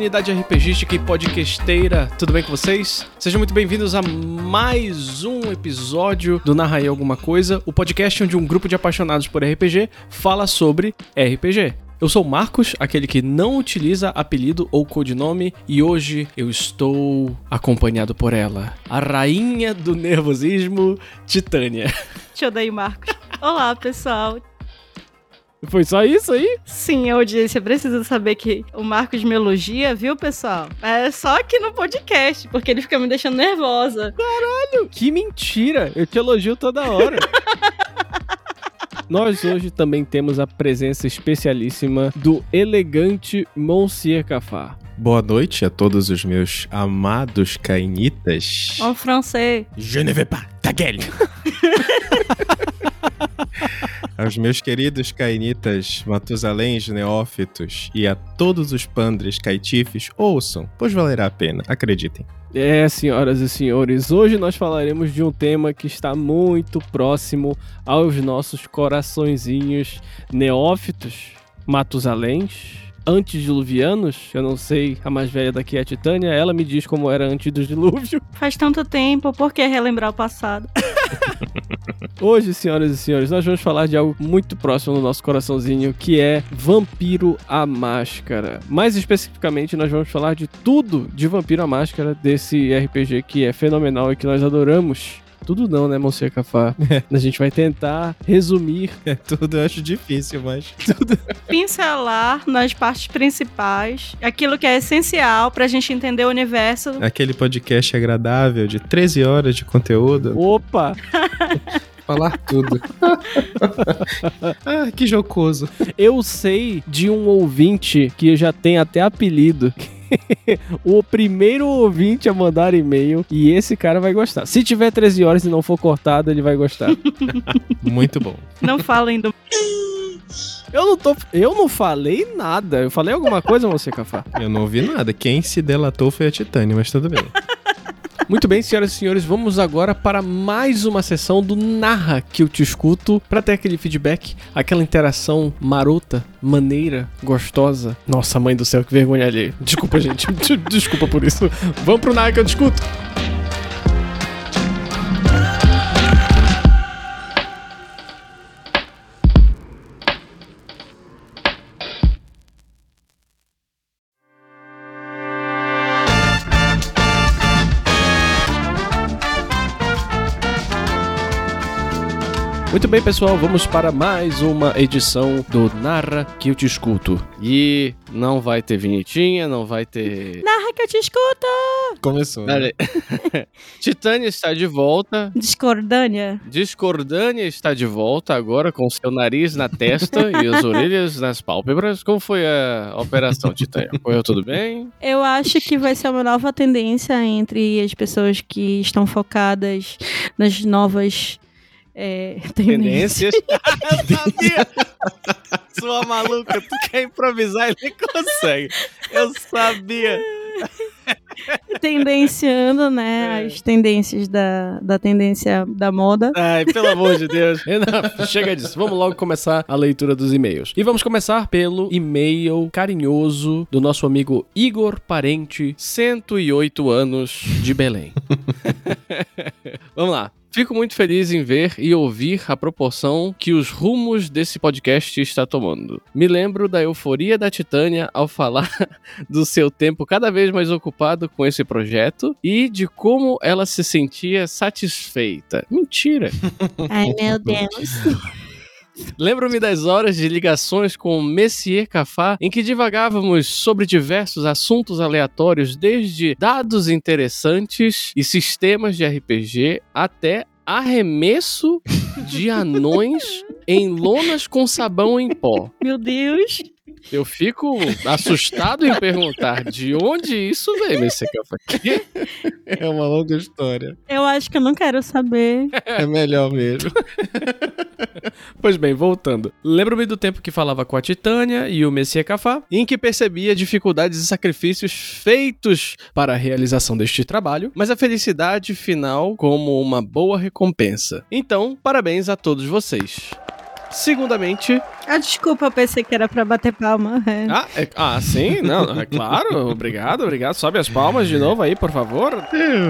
Comunidade RPGística e podcasteira, tudo bem com vocês? Sejam muito bem-vindos a mais um episódio do Narra aí Alguma Coisa, o podcast onde um grupo de apaixonados por RPG fala sobre RPG. Eu sou Marcos, aquele que não utiliza apelido ou codinome, e hoje eu estou acompanhado por ela, a rainha do nervosismo, Titânia. Te odeio, Marcos. Olá, pessoal. Foi só isso aí? Sim, a audiência precisa saber que o Marcos me elogia, viu, pessoal? É só aqui no podcast, porque ele fica me deixando nervosa. Caralho, que mentira! Eu te elogio toda hora. Nós hoje também temos a presença especialíssima do elegante Monsieur Cafá. Boa noite a todos os meus amados cainitas. En francês. Je ne vais pas, ta gueule. Aos meus queridos cainitas, matusaléns neófitos e a todos os pandres caitifes, ouçam, pois valerá a pena, acreditem. É, senhoras e senhores, hoje nós falaremos de um tema que está muito próximo aos nossos coraçõezinhos neófitos, matusaléns, antediluvianos. Eu não sei, a mais velha daqui é a Titânia, ela me diz como era antes do dilúvio. Faz tanto tempo, por que relembrar o passado? Hoje, senhoras e senhores, nós vamos falar de algo muito próximo do nosso coraçãozinho, que é Vampiro a Máscara. Mais especificamente, nós vamos falar de tudo de Vampiro a Máscara, desse RPG que é fenomenal e que nós adoramos. Tudo não, né, Monsieur Cafá? A gente vai tentar resumir. É tudo, eu acho difícil, mas. Tudo. Pincelar nas partes principais aquilo que é essencial pra gente entender o universo. Aquele podcast agradável de 13 horas de conteúdo. Opa! Falar tudo. ah, que jocoso. Eu sei de um ouvinte que já tem até apelido. o primeiro ouvinte a mandar e-mail e esse cara vai gostar. Se tiver 13 horas e não for cortado, ele vai gostar. Muito bom. Não falem do. Eu não tô. Eu não falei nada. Eu falei alguma coisa, você, Cafá? Eu não ouvi nada. Quem se delatou foi a Titânia, mas tudo bem. Muito bem, senhoras e senhores, vamos agora para mais uma sessão do Narra que eu te escuto para ter aquele feedback, aquela interação marota, maneira, gostosa. Nossa, mãe do céu, que vergonha ali. Desculpa, gente. Desculpa por isso. Vamos pro Narra que eu te escuto. Muito bem, pessoal, vamos para mais uma edição do Narra que eu te escuto. E não vai ter vinhetinha, não vai ter. Narra que eu te escuto! Começou. né? Titânia está de volta. Discordânia. Discordânia está de volta agora com seu nariz na testa e as orelhas nas pálpebras. Como foi a operação, Titânia? Correu tudo bem? Eu acho que vai ser uma nova tendência entre as pessoas que estão focadas nas novas é, tendências. Tendências? eu sabia! Sua maluca, tu quer improvisar e nem consegue. Eu sabia. Tendenciando, né? É. As tendências da, da tendência da moda. Ai, pelo amor de Deus. Não, chega disso. Vamos logo começar a leitura dos e-mails. E vamos começar pelo e-mail carinhoso do nosso amigo Igor Parente, 108 anos, de Belém. vamos lá. Fico muito feliz em ver e ouvir a proporção que os rumos desse podcast está tomando. Me lembro da euforia da Titânia ao falar do seu tempo cada vez mais ocupado com esse projeto e de como ela se sentia satisfeita. Mentira! Ai, meu Deus. Lembro-me das horas de ligações com o Messier Cafá, em que divagávamos sobre diversos assuntos aleatórios, desde dados interessantes e sistemas de RPG até arremesso de anões em lonas com sabão em pó. Meu Deus. Eu fico assustado em perguntar de onde isso veio, Messier Cafá. Que? É uma longa história. Eu acho que eu não quero saber. É melhor mesmo. Pois bem, voltando. Lembro-me do tempo que falava com a Titânia e o Messias Cafá, em que percebia dificuldades e sacrifícios feitos para a realização deste trabalho, mas a felicidade final como uma boa recompensa. Então, parabéns a todos vocês. Segundamente, Ah, desculpa, eu pensei que era pra bater palma. É. ah, é- ah, sim, não, é claro, obrigado, obrigado. Sobe as palmas de novo aí, por favor.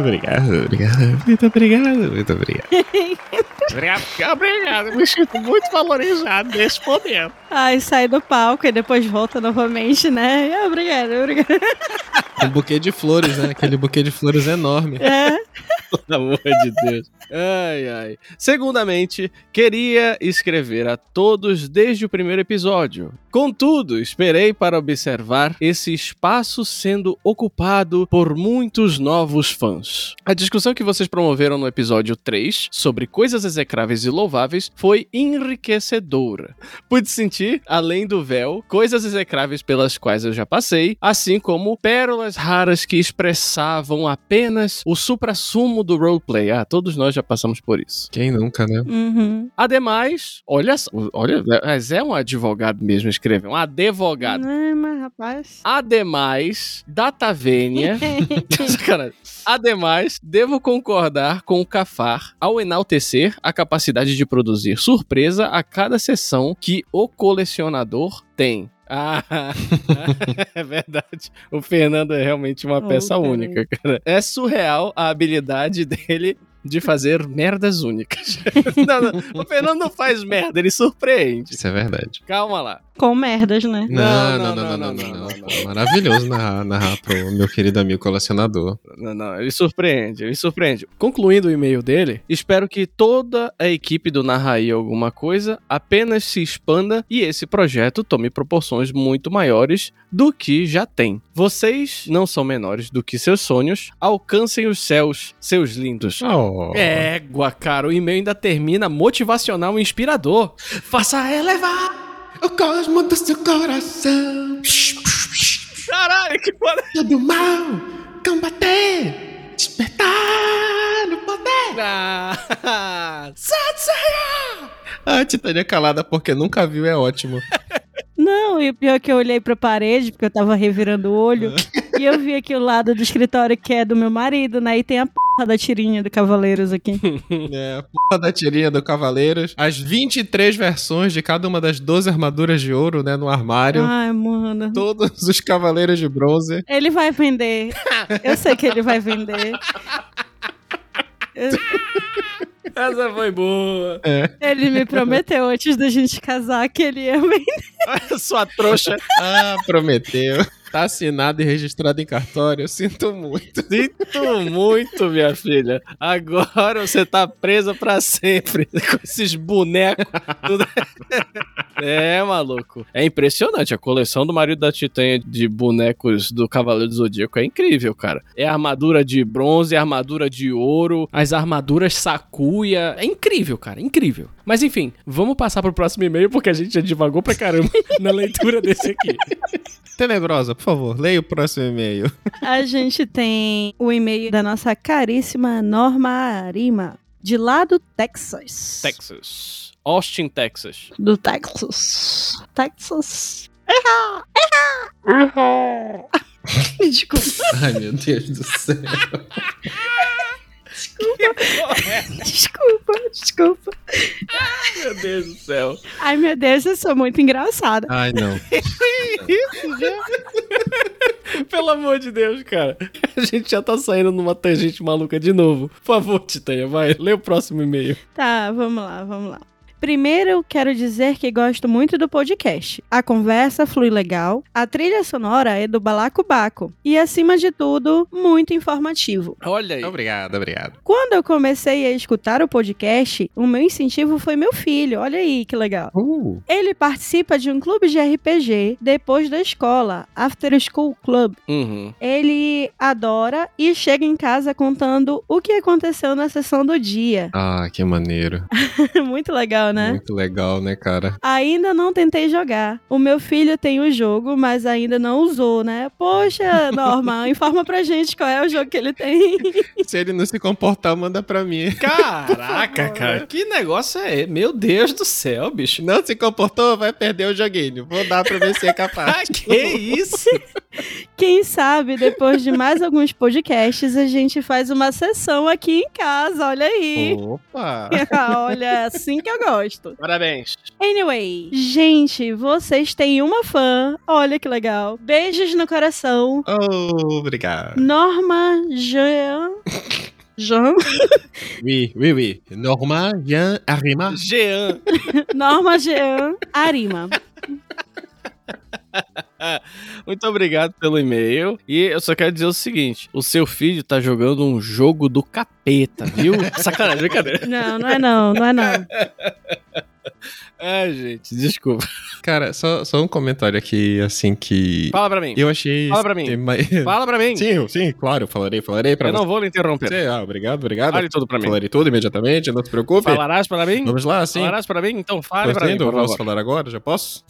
Obrigado, obrigado. Muito obrigado, muito obrigado. Obrigado, obrigado, me sinto muito valorizado nesse momento. Ai, sai do palco e depois volta novamente, né? Obrigada, obrigada. Um buquê de flores, né? Aquele buquê de flores enorme. É. Pelo amor de Deus. Ai, ai. Segundamente, queria escrever a todos desde o primeiro episódio. Contudo, esperei para observar esse espaço sendo ocupado por muitos novos fãs. A discussão que vocês promoveram no episódio 3 sobre coisas execráveis e louváveis foi enriquecedora. Pude sentir, além do véu, coisas execráveis pelas quais eu já passei, assim como pérolas raras que expressavam apenas o suprassumo do roleplay. Ah, todos nós já passamos por isso. Quem nunca, né? Uhum. Ademais, olha só, olha, mas é um advogado mesmo escrever, um advogado. É, mas rapaz. Ademais, data vênia. Sacanagem. Ademais, devo concordar com o Cafar ao enaltecer a capacidade de produzir surpresa a cada sessão que o colecionador tem. Ah, é verdade. O Fernando é realmente uma peça única, cara. É surreal a habilidade dele de fazer merdas únicas. não, não, o Fernando não faz merda, ele surpreende. Isso é verdade. Calma lá. Com merdas, né? Não, não, não, não, não, não. não. Maravilhoso narrar, narrar pro meu querido amigo colecionador. Não, não, ele surpreende, ele surpreende. Concluindo o e-mail dele, espero que toda a equipe do Narraí Alguma Coisa apenas se expanda e esse projeto tome proporções muito maiores do que já tem. Vocês não são menores do que seus sonhos, alcancem os céus, seus lindos. Oh. Égua, cara, o e-mail ainda termina motivacional e inspirador. Faça elevar! O cosmo do seu coração. Caralho, que foda! Todo mal. Combater. Despertar no poder. Ah, Satsaya! A Titânia calada porque nunca viu é ótimo. Não, e o pior é que eu olhei pra parede, porque eu tava revirando o olho, e eu vi aqui o lado do escritório que é do meu marido, né? E tem a porra da tirinha do Cavaleiros aqui. É, a porra da tirinha do Cavaleiros. As 23 versões de cada uma das 12 armaduras de ouro, né, no armário. Ai, mano. Todos os Cavaleiros de Bronze. Ele vai vender. Eu sei que ele vai vender. Essa foi boa. Ele me prometeu antes da gente casar que ele ia vender. Sua trouxa. Ah, prometeu. Tá assinado e registrado em cartório. Eu sinto muito. Sinto muito, minha filha. Agora você tá presa pra sempre com esses bonecos. É, maluco. É impressionante. A coleção do marido da Titânia de bonecos do Cavaleiro do Zodíaco é incrível, cara. É armadura de bronze, armadura de ouro, as armaduras sacuia. É incrível, cara. Incrível. Mas enfim, vamos passar pro próximo e-mail porque a gente já divagou pra caramba na leitura desse aqui. Tenebrosa, por favor, leia o próximo e-mail. A gente tem o e-mail da nossa caríssima Norma Arima, de lá do Texas. Texas. Austin, Texas. Do Texas. Texas. Desculpa. Ai, meu Deus do céu. Desculpa, desculpa. Meu Deus do céu. Ai, meu Deus, eu sou muito engraçada. Ai, não. Isso já. Pelo amor de Deus, cara. A gente já tá saindo numa tangente maluca de novo. Por favor, Titânia, vai. Lê o próximo e-mail. Tá, vamos lá, vamos lá. Primeiro, quero dizer que gosto muito do podcast. A conversa flui legal, a trilha sonora é do Balacobaco e, acima de tudo, muito informativo. Olha aí. Obrigado, obrigado. Quando eu comecei a escutar o podcast, o meu incentivo foi meu filho. Olha aí que legal. Uh, Ele participa de um clube de RPG depois da escola, After School Club. Uhum. Ele adora e chega em casa contando o que aconteceu na sessão do dia. ah, que maneiro. muito legal, né? Muito legal, né, cara? Ainda não tentei jogar. O meu filho tem o jogo, mas ainda não usou, né? Poxa, Norma, informa pra gente qual é o jogo que ele tem. Se ele não se comportar, manda pra mim. Caraca, cara. Que negócio é? Meu Deus do céu, bicho. Não se comportou, vai perder o joguinho. Vou dar pra ver se é Ah, capaz. que isso? Quem sabe, depois de mais alguns podcasts, a gente faz uma sessão aqui em casa, olha aí. Opa! olha, é assim que eu gosto. Parabéns. Anyway, gente, vocês têm uma fã, olha que legal. Beijos no coração. Oh, obrigado. Norma Jean. Jean? Oui, oui, oui. Norma, Jean, Arima. Jean. Norma Jean Arima. Muito obrigado pelo e-mail. E eu só quero dizer o seguinte: o seu filho tá jogando um jogo do capeta, viu? Sacanagem, brincadeira. Não, não é não, não é não. Ai, gente, desculpa. Cara, só, só um comentário aqui, assim, que. Fala pra mim. Eu achei. Fala pra mim. Fala pra mim. Sim, sim, claro, falarei, falarei pra eu não você. vou lhe interromper. Você, ah, obrigado, obrigado. Fale tudo pra mim. Falarei tudo imediatamente, não se preocupe. Falarás para mim? Vamos lá, sim. Falarás para mim? Então fale pra mim, por posso favor. falar agora? Já posso?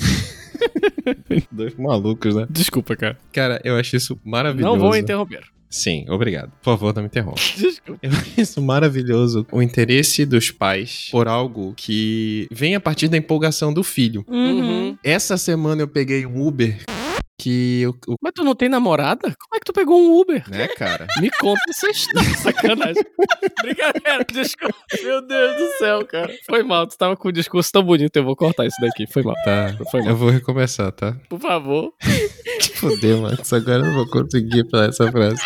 Dois malucos, né? Desculpa, cara. Cara, eu achei isso maravilhoso. Não vou interromper. Sim, obrigado. Por favor, não me interrompa. Desculpa. Eu acho isso maravilhoso. O interesse dos pais por algo que vem a partir da empolgação do filho. Uhum. Essa semana eu peguei um Uber que eu, o- Mas tu não tem namorada? Como é que tu pegou um Uber? né, cara? Me conta essa história. Sacanagem. Brincadeira, desculpa. Meu Deus do céu, cara. Foi mal, tu tava com um discurso tão bonito, eu vou cortar isso daqui. Foi mal. Tá. Foi mal. Eu vou recomeçar, tá? Por favor. Fudeu, Max. Agora eu não vou conseguir falar essa frase.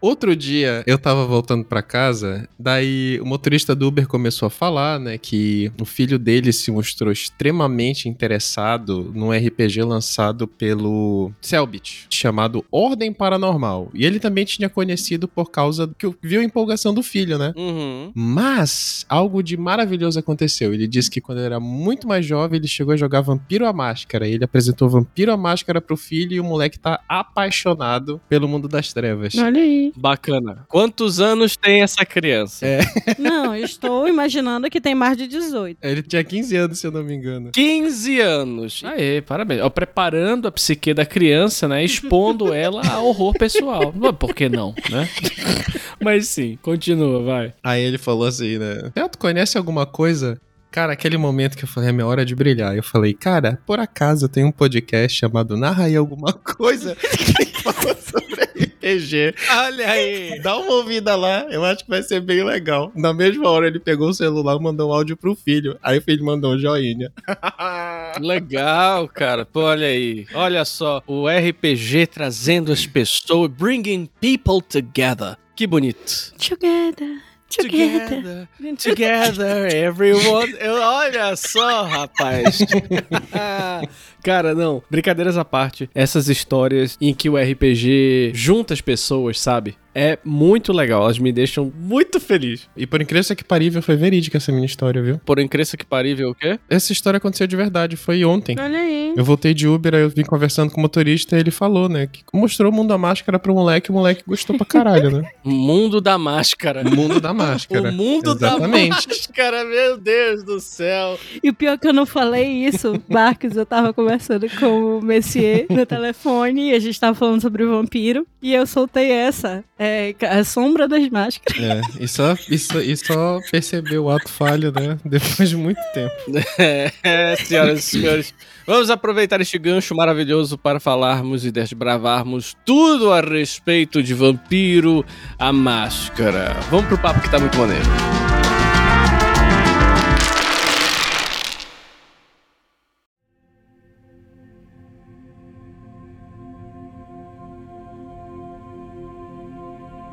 Outro dia eu tava voltando pra casa, daí o motorista do Uber começou a falar, né, que o filho dele se mostrou extremamente interessado num RPG lançado pelo Selbit, chamado Ordem Paranormal. E ele também tinha conhecido por causa que viu a empolgação do filho, né? Uhum. Mas algo de maravilhoso aconteceu. Ele disse que quando ele era muito mais jovem, ele chegou a jogar Vampiro à Máscara. Ele apresentou Vampiro à Máscara pro filho e o moleque tá apaixonado pelo mundo das trevas. Olha aí. Bacana. Quantos anos tem essa criança? É. Não, eu estou imaginando que tem mais de 18. Ele tinha 15 anos, se eu não me engano. 15 anos. Aê, parabéns. Ó, preparando a psique da criança, né? Expondo ela a horror pessoal. Não, Por que não, né? Mas sim, continua, vai. Aí ele falou assim, né? "Ah, Tu conhece alguma coisa? Cara, aquele momento que eu falei, é minha hora de brilhar. Eu falei, cara, por acaso tem um podcast chamado Narra aí alguma coisa que fala sobre RPG. Olha aí. Dá uma ouvida lá, eu acho que vai ser bem legal. Na mesma hora ele pegou o celular e mandou um áudio pro filho. Aí o filho mandou um joinha. Legal, cara. Pô, olha aí. Olha só, o RPG trazendo as pessoas, bringing people together. Que bonito. Together. Together. Together, everyone. Olha só, rapaz. Cara, não. Brincadeiras à parte. Essas histórias em que o RPG junta as pessoas, sabe? É muito legal. Elas me deixam muito feliz. E por incrível que parível, foi verídica essa minha história, viu? Por incrível que parível, o quê? Essa história aconteceu de verdade, foi ontem. Olha aí. Eu voltei de Uber, aí eu vim conversando com o motorista e ele falou, né? Que mostrou o mundo da máscara pro moleque, o moleque gostou pra caralho, né? Mundo da máscara. Mundo da máscara. O mundo Exatamente. da máscara, meu Deus do céu. E o pior é que eu não falei isso, Marcos, eu tava conversando com o Messier no telefone e a gente tava falando sobre o vampiro e eu soltei essa, é, a sombra das máscaras. É, e só, e, só, e só percebeu o ato falho, né? Depois de muito tempo. É, senhoras e senhores, vamos aproveitar este gancho maravilhoso para falarmos e desbravarmos tudo a respeito de Vampiro a Máscara. Vamos pro papo que tá muito maneiro.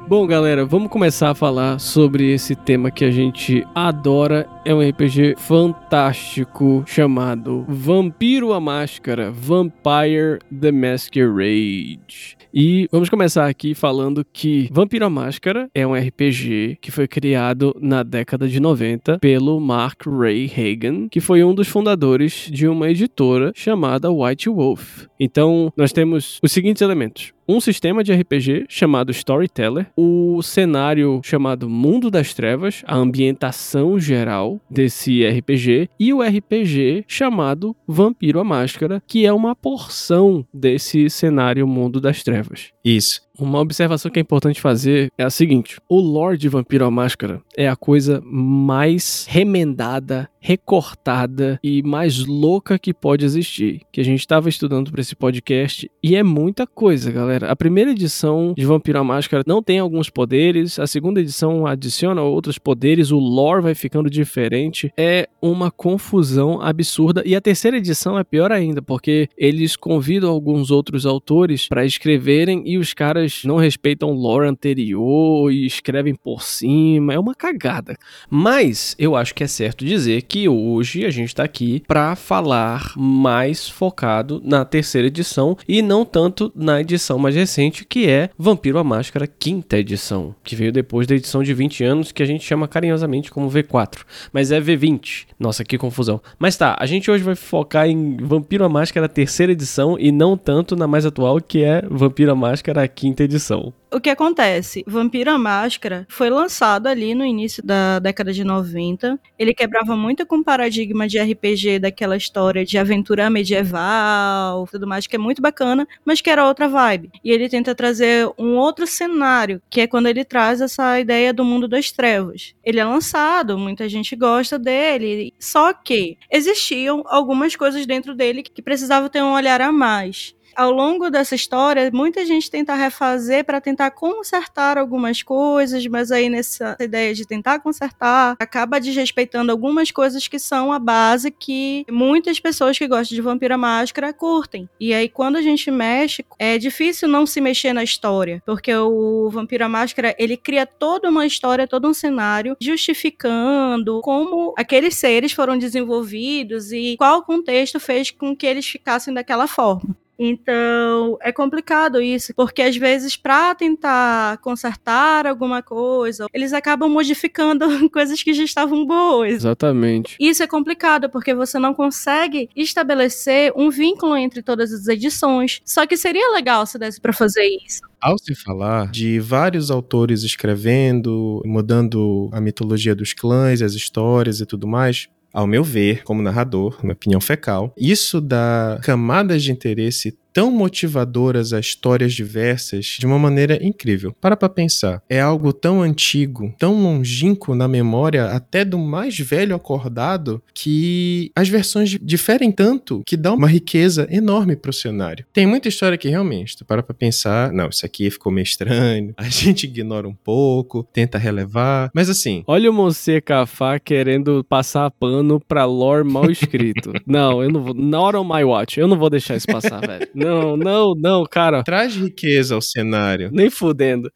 Bom, galera, vamos começar a falar sobre esse tema que a gente adora. É um RPG fantástico chamado Vampiro a Máscara Vampire the Masquerade. E vamos começar aqui falando que Vampiro a Máscara é um RPG que foi criado na década de 90 pelo Mark Ray Hagan, que foi um dos fundadores de uma editora chamada White Wolf. Então, nós temos os seguintes elementos um sistema de RPG chamado Storyteller, o cenário chamado Mundo das Trevas, a ambientação geral desse RPG e o RPG chamado Vampiro à Máscara, que é uma porção desse cenário Mundo das Trevas. Isso. Uma observação que é importante fazer é a seguinte: o lore de Vampiro à Máscara é a coisa mais remendada, recortada e mais louca que pode existir. Que a gente estava estudando para esse podcast e é muita coisa, galera. A primeira edição de Vampiro à Máscara não tem alguns poderes, a segunda edição adiciona outros poderes, o lore vai ficando diferente. É uma confusão absurda e a terceira edição é pior ainda, porque eles convidam alguns outros autores para escreverem e os caras não respeitam o lore anterior e escrevem por cima. É uma cagada. Mas eu acho que é certo dizer que hoje a gente está aqui para falar mais focado na terceira edição e não tanto na edição mais recente, que é Vampiro à Máscara, quinta edição, que veio depois da edição de 20 anos, que a gente chama carinhosamente como V4, mas é V20. Nossa, que confusão. Mas tá, a gente hoje vai focar em Vampiro à Máscara, terceira edição, e não tanto na mais atual, que é Vampiro à Máscara, quinta edição o que acontece? Vampiro à Máscara foi lançado ali no início da década de 90. Ele quebrava muito com o paradigma de RPG daquela história de aventura medieval, tudo mais, que é muito bacana, mas que era outra vibe. E ele tenta trazer um outro cenário, que é quando ele traz essa ideia do mundo das trevas. Ele é lançado, muita gente gosta dele, só que existiam algumas coisas dentro dele que precisavam ter um olhar a mais ao longo dessa história, muita gente tenta refazer para tentar consertar algumas coisas, mas aí nessa ideia de tentar consertar, acaba desrespeitando algumas coisas que são a base que muitas pessoas que gostam de Vampira Máscara curtem. E aí quando a gente mexe, é difícil não se mexer na história, porque o Vampira Máscara, ele cria toda uma história, todo um cenário justificando como aqueles seres foram desenvolvidos e qual contexto fez com que eles ficassem daquela forma. Então, é complicado isso, porque às vezes, para tentar consertar alguma coisa, eles acabam modificando coisas que já estavam boas. Exatamente. Isso é complicado, porque você não consegue estabelecer um vínculo entre todas as edições. Só que seria legal se desse para fazer isso. Ao se falar de vários autores escrevendo, mudando a mitologia dos clãs, as histórias e tudo mais, ao meu ver, como narrador, minha opinião fecal, isso dá camadas de interesse tão motivadoras a histórias diversas de uma maneira incrível. Para pra pensar, é algo tão antigo, tão longínquo na memória até do mais velho acordado que as versões diferem tanto que dá uma riqueza enorme pro cenário. Tem muita história que realmente, tu para pra pensar, não, isso aqui ficou meio estranho, a gente ignora um pouco, tenta relevar, mas assim... Olha o Monse Cafá querendo passar pano pra lore mal escrito. não, eu não vou, not on my watch, eu não vou deixar isso passar, velho. Não, não, não, cara. Traz riqueza ao cenário. Nem fudendo.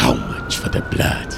How much for the blood?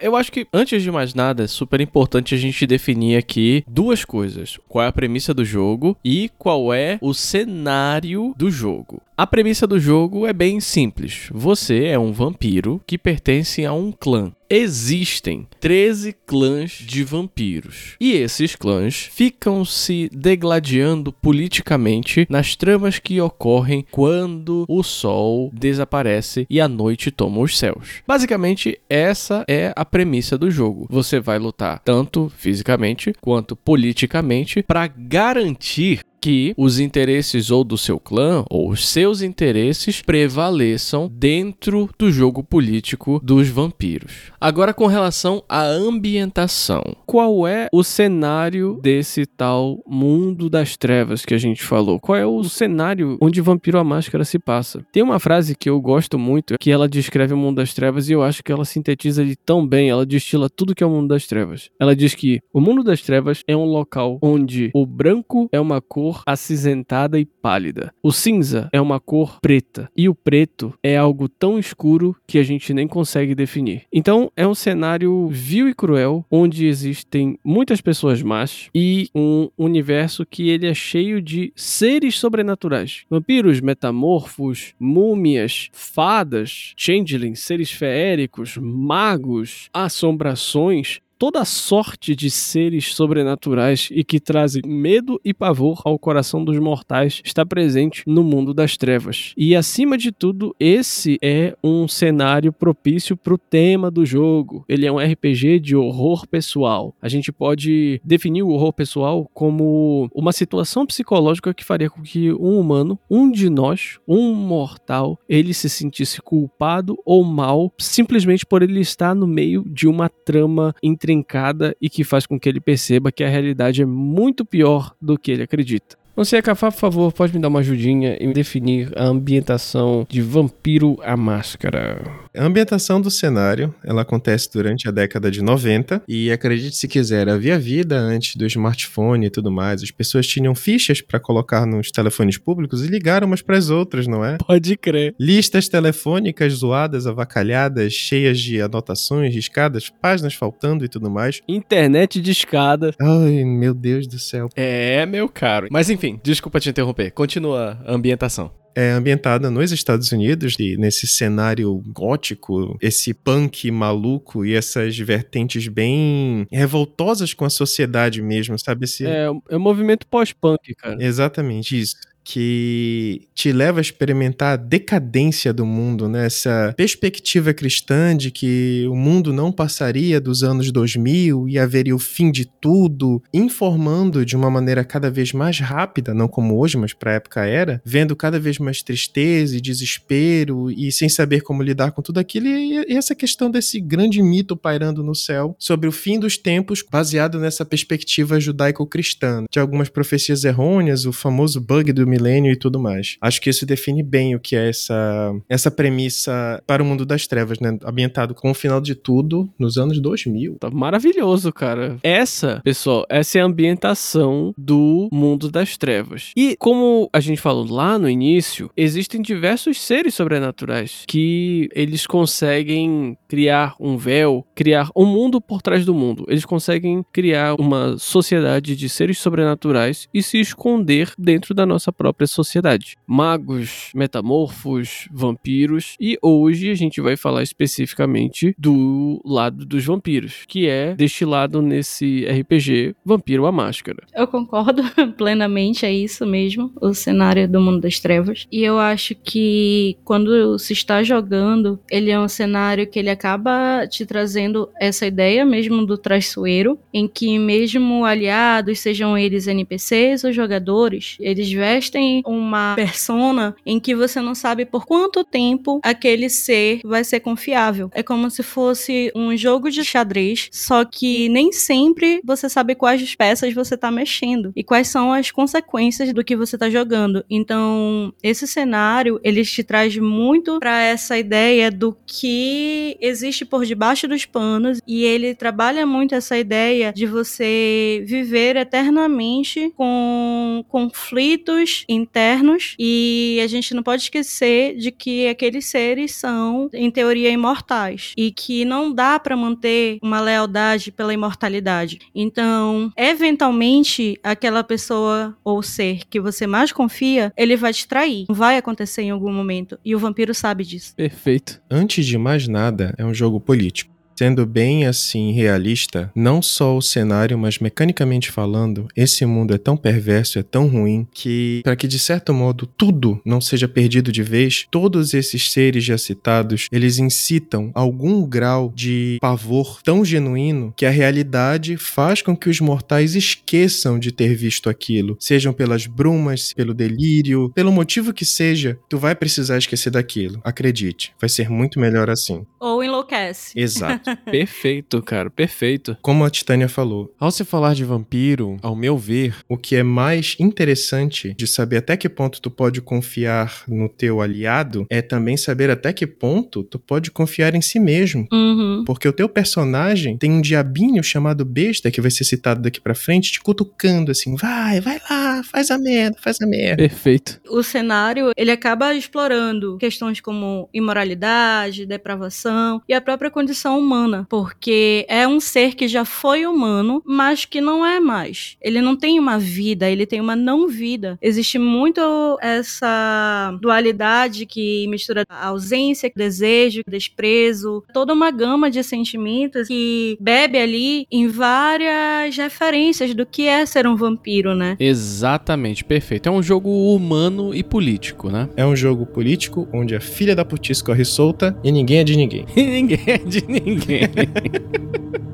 Eu acho que, antes de mais nada, é super importante a gente definir aqui duas coisas: qual é a premissa do jogo e qual é o cenário do jogo. A premissa do jogo é bem simples. Você é um vampiro que pertence a um clã. Existem 13 clãs de vampiros. E esses clãs ficam se degladiando politicamente nas tramas que ocorrem quando o sol desaparece e a noite toma os céus. Basicamente, essa é a premissa do jogo. Você vai lutar tanto fisicamente quanto politicamente para garantir que os interesses ou do seu clã ou os seus interesses prevaleçam dentro do jogo político dos vampiros. Agora com relação à ambientação, qual é o cenário desse tal mundo das trevas que a gente falou? Qual é o cenário onde Vampiro a Máscara se passa? Tem uma frase que eu gosto muito que ela descreve o mundo das trevas e eu acho que ela sintetiza de tão bem, ela destila tudo que é o mundo das trevas. Ela diz que o mundo das trevas é um local onde o branco é uma cor cor acinzentada e pálida. O cinza é uma cor preta e o preto é algo tão escuro que a gente nem consegue definir. Então é um cenário vil e cruel onde existem muitas pessoas más e um universo que ele é cheio de seres sobrenaturais. Vampiros, metamorfos, múmias, fadas, changelings, seres feéricos, magos, assombrações toda sorte de seres sobrenaturais e que trazem medo e pavor ao coração dos mortais está presente no mundo das trevas. E acima de tudo, esse é um cenário propício para o tema do jogo. Ele é um RPG de horror pessoal. A gente pode definir o horror pessoal como uma situação psicológica que faria com que um humano, um de nós, um mortal, ele se sentisse culpado ou mal simplesmente por ele estar no meio de uma trama intrincada e que faz com que ele perceba que a realidade é muito pior do que ele acredita. Você, Cafá, por favor, pode me dar uma ajudinha em definir a ambientação de Vampiro a Máscara? A ambientação do cenário, ela acontece durante a década de 90 e acredite se quiser, havia vida antes do smartphone e tudo mais. As pessoas tinham fichas para colocar nos telefones públicos e ligar umas para as outras, não é? Pode crer. Listas telefônicas zoadas, avacalhadas, cheias de anotações, riscadas, páginas faltando e tudo mais. Internet de escada. Ai, meu Deus do céu. É, meu caro. Mas enfim, desculpa te interromper. Continua a ambientação. É ambientada nos Estados Unidos e nesse cenário gótico, esse punk maluco e essas vertentes bem revoltosas com a sociedade mesmo, sabe? Esse... É, é um movimento pós-punk, cara. Exatamente isso que te leva a experimentar a decadência do mundo, né? Essa perspectiva cristã de que o mundo não passaria dos anos 2000 e haveria o fim de tudo, informando de uma maneira cada vez mais rápida, não como hoje, mas para a época era, vendo cada vez mais tristeza e desespero e sem saber como lidar com tudo aquilo e, essa questão desse grande mito pairando no céu sobre o fim dos tempos, baseado nessa perspectiva judaico-cristã, de algumas profecias errôneas, o famoso bug do milênio e tudo mais. Acho que isso define bem o que é essa, essa premissa para o mundo das trevas, né? Ambientado com o final de tudo nos anos 2000. Tá maravilhoso, cara. Essa, pessoal, essa é a ambientação do mundo das trevas. E como a gente falou lá no início, existem diversos seres sobrenaturais que eles conseguem criar um véu, criar um mundo por trás do mundo. Eles conseguem criar uma sociedade de seres sobrenaturais e se esconder dentro da nossa própria sociedade. Magos, metamorfos, vampiros e hoje a gente vai falar especificamente do lado dos vampiros, que é destilado nesse RPG Vampiro a Máscara. Eu concordo plenamente, é isso mesmo, o cenário do mundo das trevas. E eu acho que quando se está jogando, ele é um cenário que ele acaba te trazendo essa ideia mesmo do traiçoeiro, em que mesmo aliados, sejam eles NPCs ou jogadores, eles vestem tem uma persona em que você não sabe por quanto tempo aquele ser vai ser confiável. É como se fosse um jogo de xadrez, só que nem sempre você sabe quais peças você tá mexendo e quais são as consequências do que você tá jogando. Então, esse cenário, ele te traz muito para essa ideia do que existe por debaixo dos panos e ele trabalha muito essa ideia de você viver eternamente com conflitos internos e a gente não pode esquecer de que aqueles seres são, em teoria, imortais e que não dá para manter uma lealdade pela imortalidade. Então, eventualmente, aquela pessoa ou ser que você mais confia, ele vai te trair. Vai acontecer em algum momento e o vampiro sabe disso. Perfeito. Antes de mais nada, é um jogo político. Sendo bem assim realista, não só o cenário, mas mecanicamente falando, esse mundo é tão perverso, é tão ruim, que para que de certo modo tudo não seja perdido de vez, todos esses seres já citados, eles incitam algum grau de pavor tão genuíno que a realidade faz com que os mortais esqueçam de ter visto aquilo, sejam pelas brumas, pelo delírio, pelo motivo que seja, tu vai precisar esquecer daquilo. Acredite, vai ser muito melhor assim. Ou enlouquece. Exato. perfeito, cara, perfeito. Como a Titânia falou, ao se falar de vampiro, ao meu ver, o que é mais interessante de saber até que ponto tu pode confiar no teu aliado é também saber até que ponto tu pode confiar em si mesmo. Uhum. Porque o teu personagem tem um diabinho chamado besta, que vai ser citado daqui pra frente, te cutucando assim, vai, vai lá, faz a merda, faz a merda. Perfeito. O cenário, ele acaba explorando questões como imoralidade, depravação e a própria condição humana humana, porque é um ser que já foi humano, mas que não é mais. Ele não tem uma vida, ele tem uma não vida. Existe muito essa dualidade que mistura a ausência, desejo, desprezo, toda uma gama de sentimentos que bebe ali em várias referências do que é ser um vampiro, né? Exatamente, perfeito. É um jogo humano e político, né? É um jogo político onde a filha da putice corre solta e ninguém é de ninguém. E ninguém é de ninguém. Okay.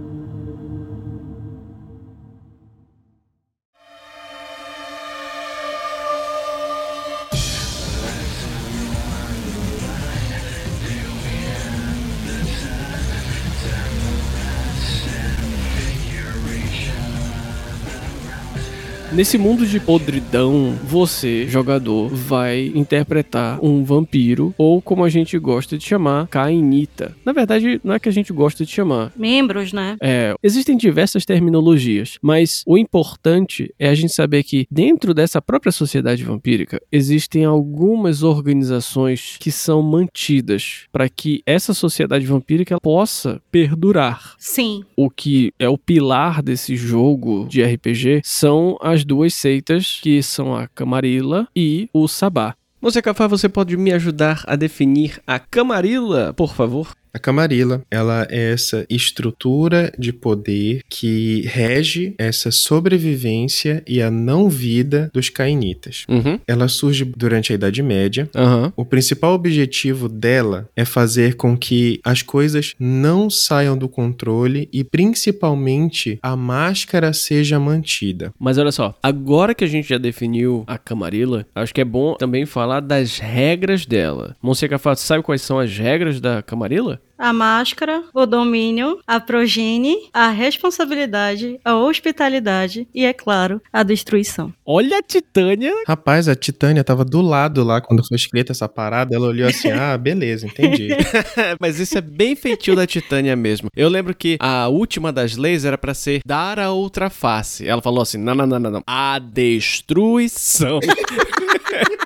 Nesse mundo de podridão, você, jogador, vai interpretar um vampiro, ou como a gente gosta de chamar, Cainita. Na verdade, não é que a gente gosta de chamar. Membros, né? É, existem diversas terminologias, mas o importante é a gente saber que dentro dessa própria sociedade vampírica existem algumas organizações que são mantidas para que essa sociedade vampírica possa perdurar. Sim. O que é o pilar desse jogo de RPG são as duas seitas, que são a Camarilla e o Sabá. Você Cafá, você pode me ajudar a definir a Camarilla, por favor? A Camarilla, ela é essa estrutura de poder que rege essa sobrevivência e a não vida dos cainitas. Uhum. Ela surge durante a Idade Média. Aham. O principal objetivo dela é fazer com que as coisas não saiam do controle e principalmente a máscara seja mantida. Mas olha só, agora que a gente já definiu a Camarilla, acho que é bom também falar das regras dela. Monsenhor Cafá, sabe quais são as regras da Camarilla? A máscara, o domínio, a progenie, a responsabilidade, a hospitalidade e, é claro, a destruição. Olha a Titânia. Rapaz, a Titânia tava do lado lá quando foi escrita essa parada. Ela olhou assim: ah, beleza, entendi. Mas isso é bem feitio da Titânia mesmo. Eu lembro que a última das leis era pra ser dar a outra face. Ela falou assim: não, não, não, não, não. A destruição.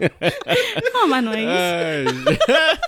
Não, mas não é isso.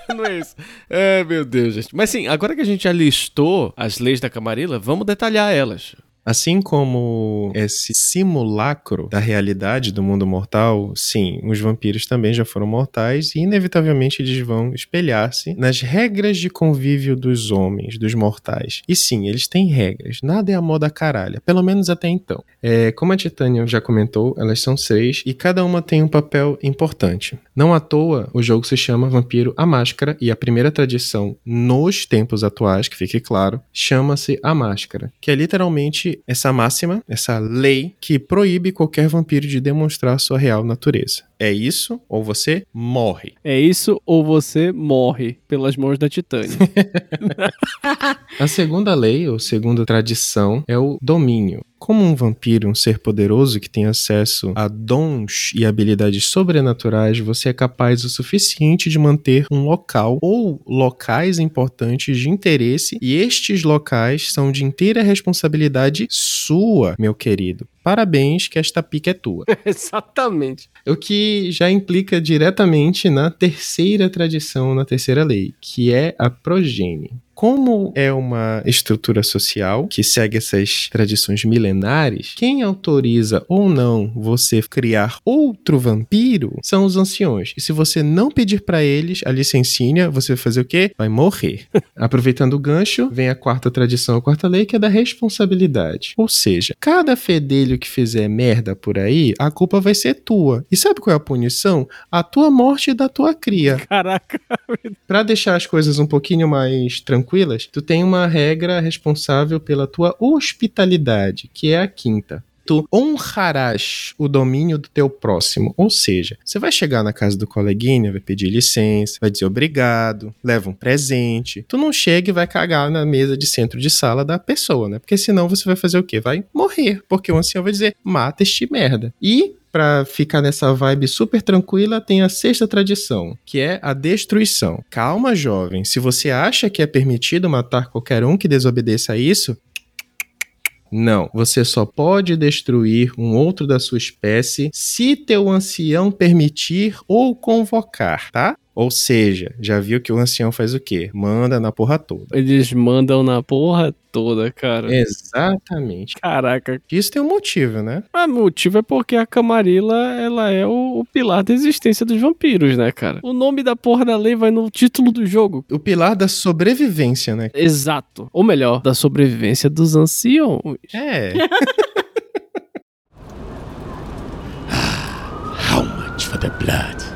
Não é isso. Ai, meu Deus, gente. Mas sim, agora que a gente já listou as leis da Camarilla, vamos detalhar elas. Assim como esse simulacro da realidade do mundo mortal, sim, os vampiros também já foram mortais e, inevitavelmente, eles vão espelhar-se nas regras de convívio dos homens, dos mortais. E sim, eles têm regras, nada é a moda caralha, pelo menos até então. É, como a Titânia já comentou, elas são seis e cada uma tem um papel importante. Não à toa, o jogo se chama Vampiro a Máscara e a primeira tradição nos tempos atuais, que fique claro, chama-se a Máscara, que é literalmente essa máxima, essa lei que proíbe qualquer vampiro de demonstrar sua real natureza. É isso ou você morre. É isso ou você morre pelas mãos da Titânia. A segunda lei, ou segunda tradição, é o domínio. Como um vampiro, um ser poderoso que tem acesso a dons e habilidades sobrenaturais, você é capaz o suficiente de manter um local ou locais importantes de interesse, e estes locais são de inteira responsabilidade sua, meu querido. Parabéns, que esta pica é tua. Exatamente. O que já implica diretamente na terceira tradição, na terceira lei, que é a progenie. Como é uma estrutura social que segue essas tradições milenares, quem autoriza ou não você criar outro vampiro são os anciões. E se você não pedir para eles a licencinha, você vai fazer o quê? Vai morrer. Aproveitando o gancho, vem a quarta tradição, a quarta lei, que é da responsabilidade. Ou seja, cada fedelho que fizer merda por aí, a culpa vai ser tua. E sabe qual é a punição? A tua morte e da tua cria. Caraca. Para deixar as coisas um pouquinho mais tranquilas, tu tem uma regra responsável pela tua hospitalidade, que é a quinta. Tu honrarás o domínio do teu próximo. Ou seja, você vai chegar na casa do coleguinha, vai pedir licença, vai dizer obrigado, leva um presente. Tu não chega e vai cagar na mesa de centro de sala da pessoa, né? Porque senão você vai fazer o quê? Vai morrer. Porque o ancião vai dizer, mata este merda. E Pra ficar nessa vibe super tranquila, tem a sexta tradição, que é a destruição. Calma, jovem. Se você acha que é permitido matar qualquer um que desobedeça a isso, não, você só pode destruir um outro da sua espécie se teu ancião permitir ou convocar, tá? Ou seja, já viu que o ancião faz o quê? Manda na porra toda. Eles mandam na porra toda, cara. Exatamente. Caraca. Isso tem um motivo, né? O motivo é porque a Camarilla, ela é o, o pilar da existência dos vampiros, né, cara? O nome da porra da lei vai no título do jogo. O pilar da sobrevivência, né? Exato. Ou melhor, da sobrevivência dos anciões. É. How much for the blood?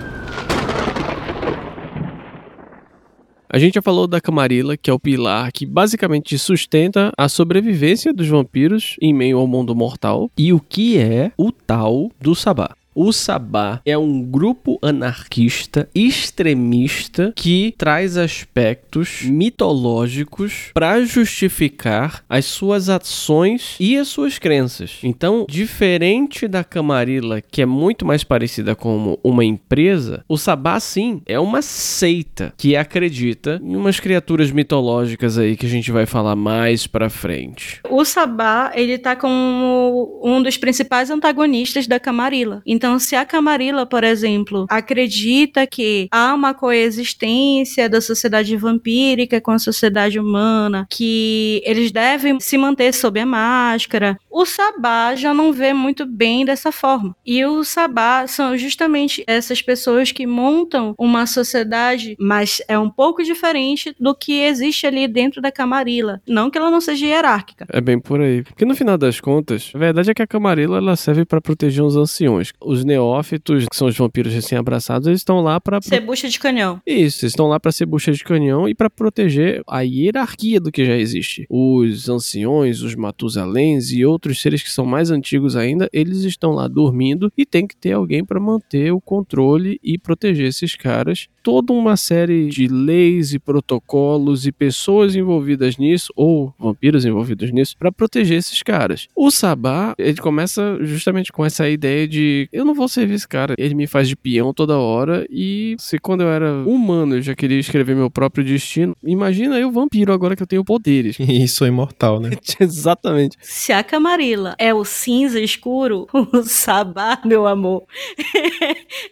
A gente já falou da Camarilla, que é o pilar que basicamente sustenta a sobrevivência dos vampiros em meio ao mundo mortal. E o que é o tal do Sabá? O Sabá é um grupo anarquista extremista que traz aspectos mitológicos para justificar as suas ações e as suas crenças. Então, diferente da Camarilla, que é muito mais parecida com uma empresa, o Sabá sim é uma seita que acredita em umas criaturas mitológicas aí que a gente vai falar mais para frente. O Sabá, ele tá como um dos principais antagonistas da Camarilla. Então, se a Camarilla, por exemplo, acredita que há uma coexistência da sociedade vampírica com a sociedade humana, que eles devem se manter sob a máscara, o Sabá já não vê muito bem dessa forma. E o Sabá são justamente essas pessoas que montam uma sociedade, mas é um pouco diferente do que existe ali dentro da Camarilla. Não que ela não seja hierárquica. É bem por aí. Porque no final das contas, a verdade é que a Camarilla ela serve para proteger os anciões. Os neófitos, que são os vampiros recém-abraçados, eles estão lá para Ser bucha de canhão. Isso, eles estão lá para ser bucha de canhão e para proteger a hierarquia do que já existe. Os anciões, os matusalens e outros seres que são mais antigos ainda, eles estão lá dormindo e tem que ter alguém para manter o controle e proteger esses caras. Toda uma série de leis e protocolos e pessoas envolvidas nisso, ou vampiros envolvidos nisso, para proteger esses caras. O Sabá, ele começa justamente com essa ideia de eu não vou servir esse cara, ele me faz de peão toda hora e se quando eu era humano eu já queria escrever meu próprio destino, imagina eu vampiro agora que eu tenho poderes. E sou imortal, né? Exatamente. Se a Camarilla é o cinza escuro, o Sabá, meu amor,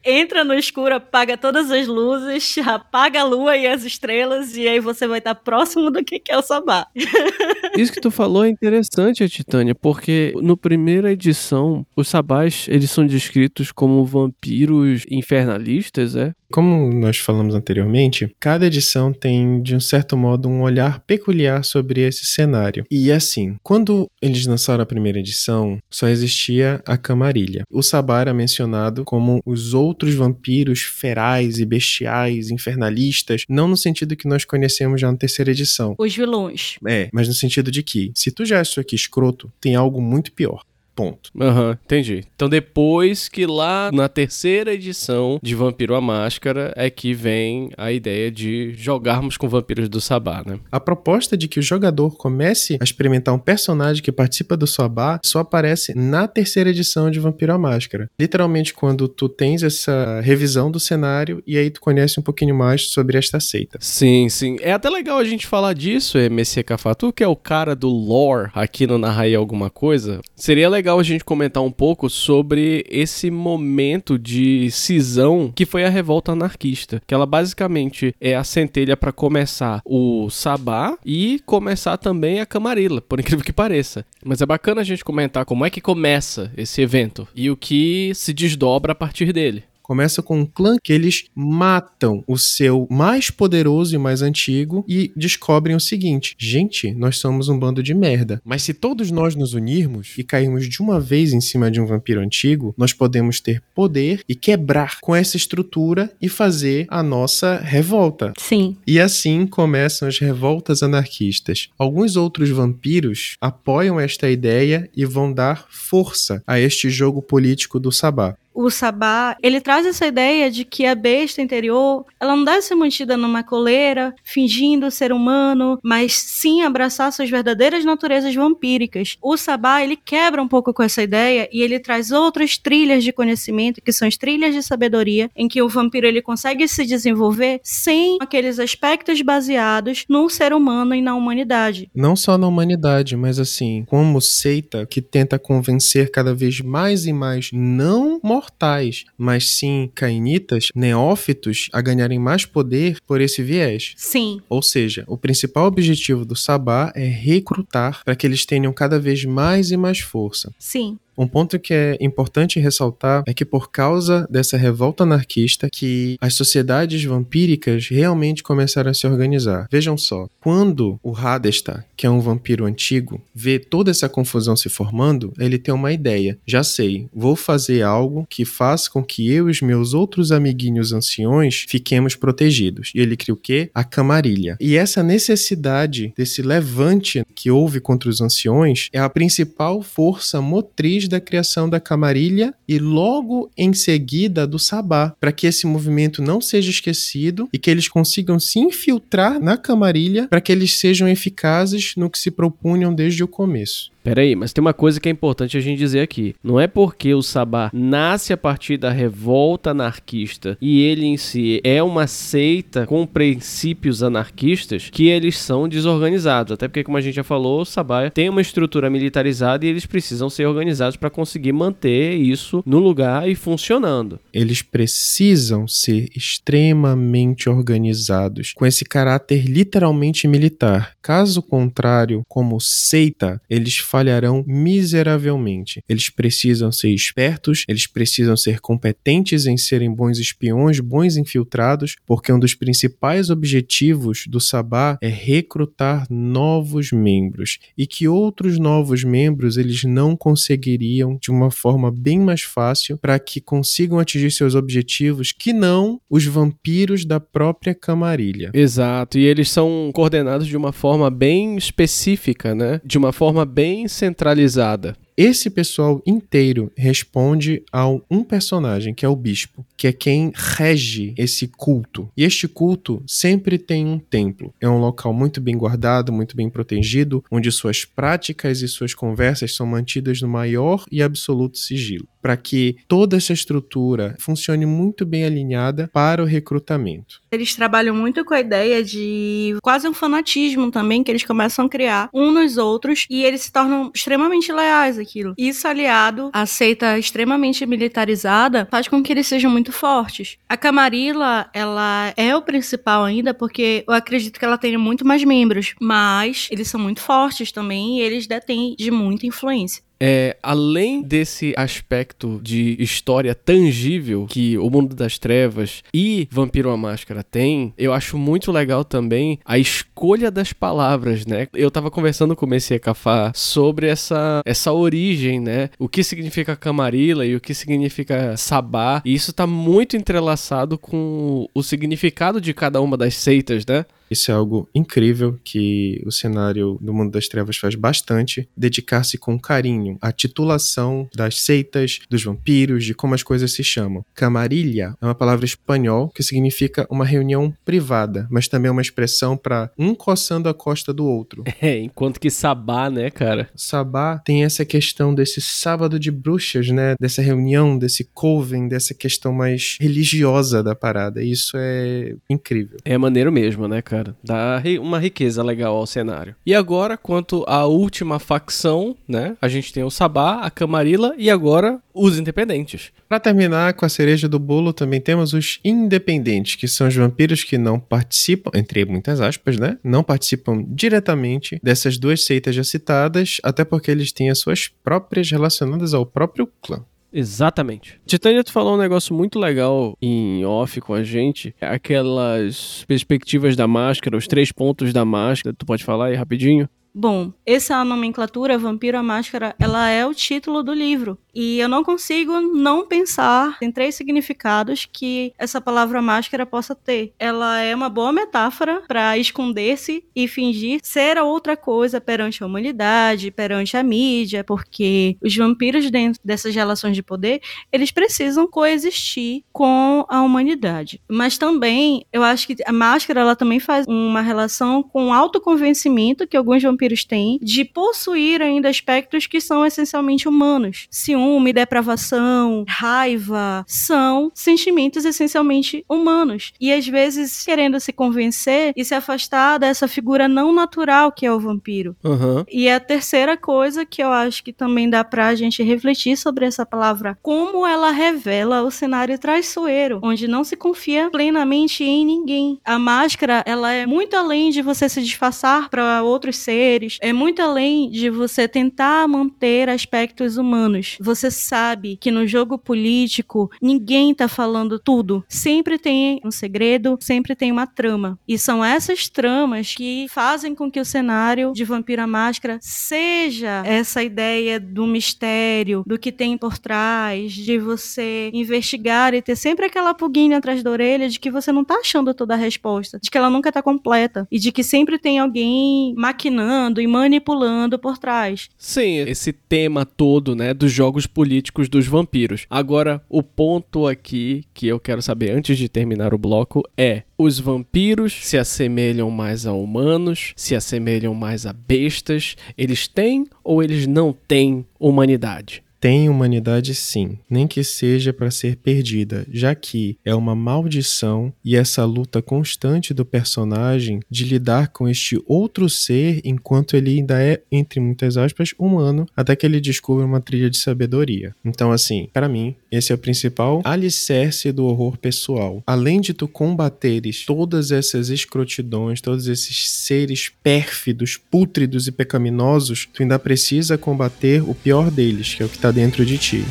entra no escuro, apaga todas as luzes, apaga a lua e as estrelas, e aí você vai estar próximo do que é o Sabá. Isso que tu falou é interessante, Titânia, porque no primeira edição, os sabás, eles são descritos como vampiros infernalistas, é? Como nós falamos anteriormente, cada edição tem, de um certo modo, um olhar peculiar sobre esse cenário. E assim, quando eles lançaram a primeira edição, só existia a Camarilha. O Sabá era mencionado como os outros vampiros ferais e bestiais, infernalistas, não no sentido que nós conhecemos já na terceira edição. Os vilões. É, mas no sentido de que, se tu já achou aqui escroto, tem algo muito pior. Ponto. Aham, entendi. Então depois que lá na terceira edição de Vampiro à Máscara é que vem a ideia de jogarmos com vampiros do Sabá, né? A proposta de que o jogador comece a experimentar um personagem que participa do Sabá só aparece na terceira edição de Vampiro à Máscara. Literalmente quando tu tens essa revisão do cenário e aí tu conhece um pouquinho mais sobre esta seita. Sim, sim. É até legal a gente falar disso, é Messias Cafatu, que é o cara do lore aqui no Narraí Alguma Coisa. Seria legal a gente comentar um pouco sobre esse momento de cisão que foi a revolta anarquista, que ela basicamente é a centelha para começar o Sabá e começar também a Camarilla, por incrível que pareça. Mas é bacana a gente comentar como é que começa esse evento e o que se desdobra a partir dele. Começa com um clã que eles matam o seu mais poderoso e mais antigo e descobrem o seguinte: gente, nós somos um bando de merda. Mas se todos nós nos unirmos e cairmos de uma vez em cima de um vampiro antigo, nós podemos ter poder e quebrar com essa estrutura e fazer a nossa revolta. Sim. E assim começam as revoltas anarquistas. Alguns outros vampiros apoiam esta ideia e vão dar força a este jogo político do Sabá o Sabá, ele traz essa ideia de que a besta interior, ela não deve ser mantida numa coleira, fingindo ser humano, mas sim abraçar suas verdadeiras naturezas vampíricas. O Sabá, ele quebra um pouco com essa ideia e ele traz outras trilhas de conhecimento, que são as trilhas de sabedoria, em que o vampiro ele consegue se desenvolver sem aqueles aspectos baseados no ser humano e na humanidade. Não só na humanidade, mas assim, como seita que tenta convencer cada vez mais e mais não mortais mortais, mas sim cainitas, neófitos, a ganharem mais poder por esse viés. Sim. Ou seja, o principal objetivo do Sabá é recrutar para que eles tenham cada vez mais e mais força. Sim. Um ponto que é importante ressaltar é que por causa dessa revolta anarquista que as sociedades vampíricas realmente começaram a se organizar. Vejam só, quando o Hadesta, que é um vampiro antigo, vê toda essa confusão se formando, ele tem uma ideia. Já sei, vou fazer algo que faça com que eu e os meus outros amiguinhos anciões fiquemos protegidos. E ele cria o quê? A camarilha. E essa necessidade desse levante que houve contra os anciões é a principal força motriz da criação da camarilha e logo em seguida do sabá, para que esse movimento não seja esquecido e que eles consigam se infiltrar na camarilha para que eles sejam eficazes no que se propunham desde o começo. Peraí, mas tem uma coisa que é importante a gente dizer aqui. Não é porque o Sabá nasce a partir da revolta anarquista e ele em si é uma seita com princípios anarquistas que eles são desorganizados. Até porque, como a gente já falou, o Sabá tem uma estrutura militarizada e eles precisam ser organizados para conseguir manter isso no lugar e funcionando. Eles precisam ser extremamente organizados, com esse caráter literalmente militar. Caso contrário, como seita, eles falharão miseravelmente. Eles precisam ser espertos, eles precisam ser competentes em serem bons espiões, bons infiltrados, porque um dos principais objetivos do Sabá é recrutar novos membros e que outros novos membros eles não conseguiriam de uma forma bem mais fácil para que consigam atingir seus objetivos que não os vampiros da própria camarilha. Exato, e eles são coordenados de uma forma bem específica, né? De uma forma bem centralizada. Esse pessoal inteiro responde a um personagem, que é o bispo, que é quem rege esse culto. E este culto sempre tem um templo. É um local muito bem guardado, muito bem protegido, onde suas práticas e suas conversas são mantidas no maior e absoluto sigilo, para que toda essa estrutura funcione muito bem alinhada para o recrutamento. Eles trabalham muito com a ideia de quase um fanatismo também que eles começam a criar um nos outros e eles se tornam extremamente leais aquilo. Isso aliado à seita extremamente militarizada faz com que eles sejam muito fortes. A Camarilla, ela é o principal ainda porque eu acredito que ela tenha muito mais membros, mas eles são muito fortes também e eles detêm de muita influência. É, além desse aspecto de história tangível que o Mundo das Trevas e Vampiro a Máscara tem, eu acho muito legal também a escolha das palavras, né? Eu tava conversando com o Messias Cafá sobre essa, essa origem, né? O que significa Camarilla e o que significa Sabá, e isso tá muito entrelaçado com o significado de cada uma das seitas, né? Isso é algo incrível que o cenário do mundo das trevas faz bastante. Dedicar-se com carinho à titulação das seitas, dos vampiros, de como as coisas se chamam. Camarilha é uma palavra espanhol que significa uma reunião privada, mas também é uma expressão para um coçando a costa do outro. É, enquanto que Sabá, né, cara? Sabá tem essa questão desse sábado de bruxas, né? Dessa reunião, desse coven, dessa questão mais religiosa da parada. Isso é incrível. É maneiro mesmo, né, cara? Dá uma riqueza legal ao cenário. E agora, quanto à última facção, né? A gente tem o Sabá, a Camarilla e agora os independentes. Para terminar com a cereja do bolo, também temos os independentes, que são os vampiros que não participam, entre muitas aspas, né? Não participam diretamente dessas duas seitas já citadas, até porque eles têm as suas próprias relacionadas ao próprio clã. Exatamente. Titânia, tu falou um negócio muito legal em off com a gente. Aquelas perspectivas da máscara, os três pontos da máscara. Tu pode falar aí rapidinho? Bom, essa nomenclatura, Vampiro a Máscara, ela é o título do livro. E eu não consigo não pensar em três significados que essa palavra máscara possa ter. Ela é uma boa metáfora para esconder-se e fingir ser outra coisa perante a humanidade, perante a mídia, porque os vampiros dentro dessas relações de poder, eles precisam coexistir com a humanidade. Mas também, eu acho que a máscara ela também faz uma relação com o autoconvencimento que alguns vampiros vampiros têm de possuir ainda aspectos que são essencialmente humanos. Ciúme, depravação, raiva, são sentimentos essencialmente humanos. E às vezes querendo se convencer e se afastar dessa figura não natural que é o vampiro. Aham. E a terceira coisa que eu acho que também dá pra gente refletir sobre essa palavra, como ela revela o cenário traiçoeiro, onde não se confia plenamente em ninguém. A máscara, ela é muito além de você se disfarçar para outros seres, é muito além de você tentar manter aspectos humanos. Você sabe que no jogo político ninguém tá falando tudo. Sempre tem um segredo, sempre tem uma trama. E são essas tramas que fazem com que o cenário de Vampira Máscara seja essa ideia do mistério, do que tem por trás, de você investigar e ter sempre aquela pulguinha atrás da orelha de que você não tá achando toda a resposta, de que ela nunca tá completa e de que sempre tem alguém maquinando e manipulando por trás. Sim, esse tema todo, né, dos jogos políticos dos vampiros. Agora, o ponto aqui que eu quero saber antes de terminar o bloco é: os vampiros se assemelham mais a humanos, se assemelham mais a bestas? Eles têm ou eles não têm humanidade? Tem humanidade sim, nem que seja para ser perdida, já que é uma maldição e essa luta constante do personagem de lidar com este outro ser enquanto ele ainda é, entre muitas aspas, humano, até que ele descobre uma trilha de sabedoria. Então, assim, para mim, esse é o principal alicerce do horror pessoal. Além de tu combateres todas essas escrotidões, todos esses seres pérfidos, pútridos e pecaminosos, tu ainda precisa combater o pior deles, que é o que tá dentro de ti.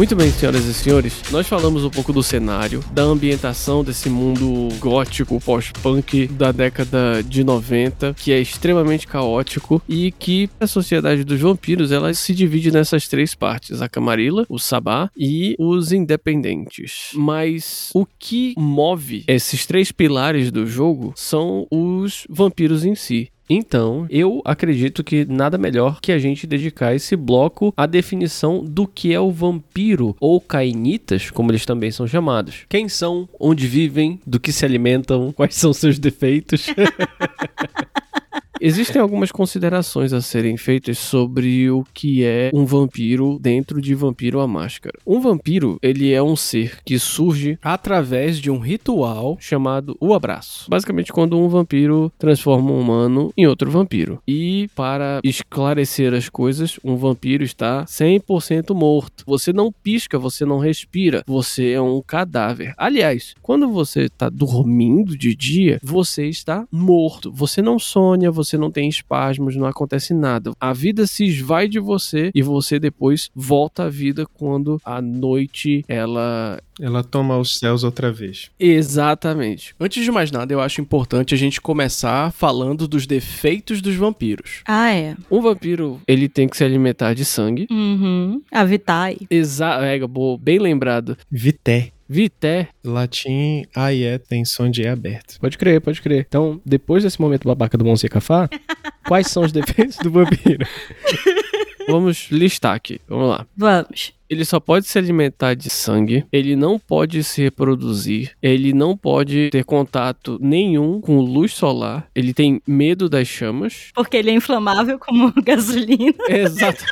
Muito bem, senhoras e senhores, nós falamos um pouco do cenário, da ambientação desse mundo gótico pós-punk da década de 90, que é extremamente caótico e que a sociedade dos vampiros ela se divide nessas três partes: a Camarilla, o Sabá e os independentes. Mas o que move esses três pilares do jogo são os vampiros em si. Então, eu acredito que nada melhor que a gente dedicar esse bloco à definição do que é o vampiro, ou cainitas, como eles também são chamados. Quem são, onde vivem, do que se alimentam, quais são seus defeitos. Existem algumas considerações a serem feitas sobre o que é um vampiro dentro de Vampiro a Máscara. Um vampiro, ele é um ser que surge através de um ritual chamado o abraço. Basicamente, quando um vampiro transforma um humano em outro vampiro. E para esclarecer as coisas, um vampiro está 100% morto. Você não pisca, você não respira, você é um cadáver. Aliás, quando você está dormindo de dia, você está morto. Você não sonha, você não tem espasmos, não acontece nada. A vida se esvai de você e você depois volta à vida quando a noite ela Ela toma os céus outra vez. Exatamente. Antes de mais nada, eu acho importante a gente começar falando dos defeitos dos vampiros. Ah, é. Um vampiro, ele tem que se alimentar de sangue. Uhum. A Vitae. Exa é, boa, bem lembrado. Vité. Vité. Latim, aié, tem som de E aberto. Pode crer, pode crer. Então, depois desse momento babaca do Monse Cafá, quais são os defeitos do vampiro? Vamos listar aqui. Vamos lá. Vamos. Ele só pode se alimentar de sangue, ele não pode se reproduzir, ele não pode ter contato nenhum com luz solar, ele tem medo das chamas. Porque ele é inflamável como gasolina. Exato.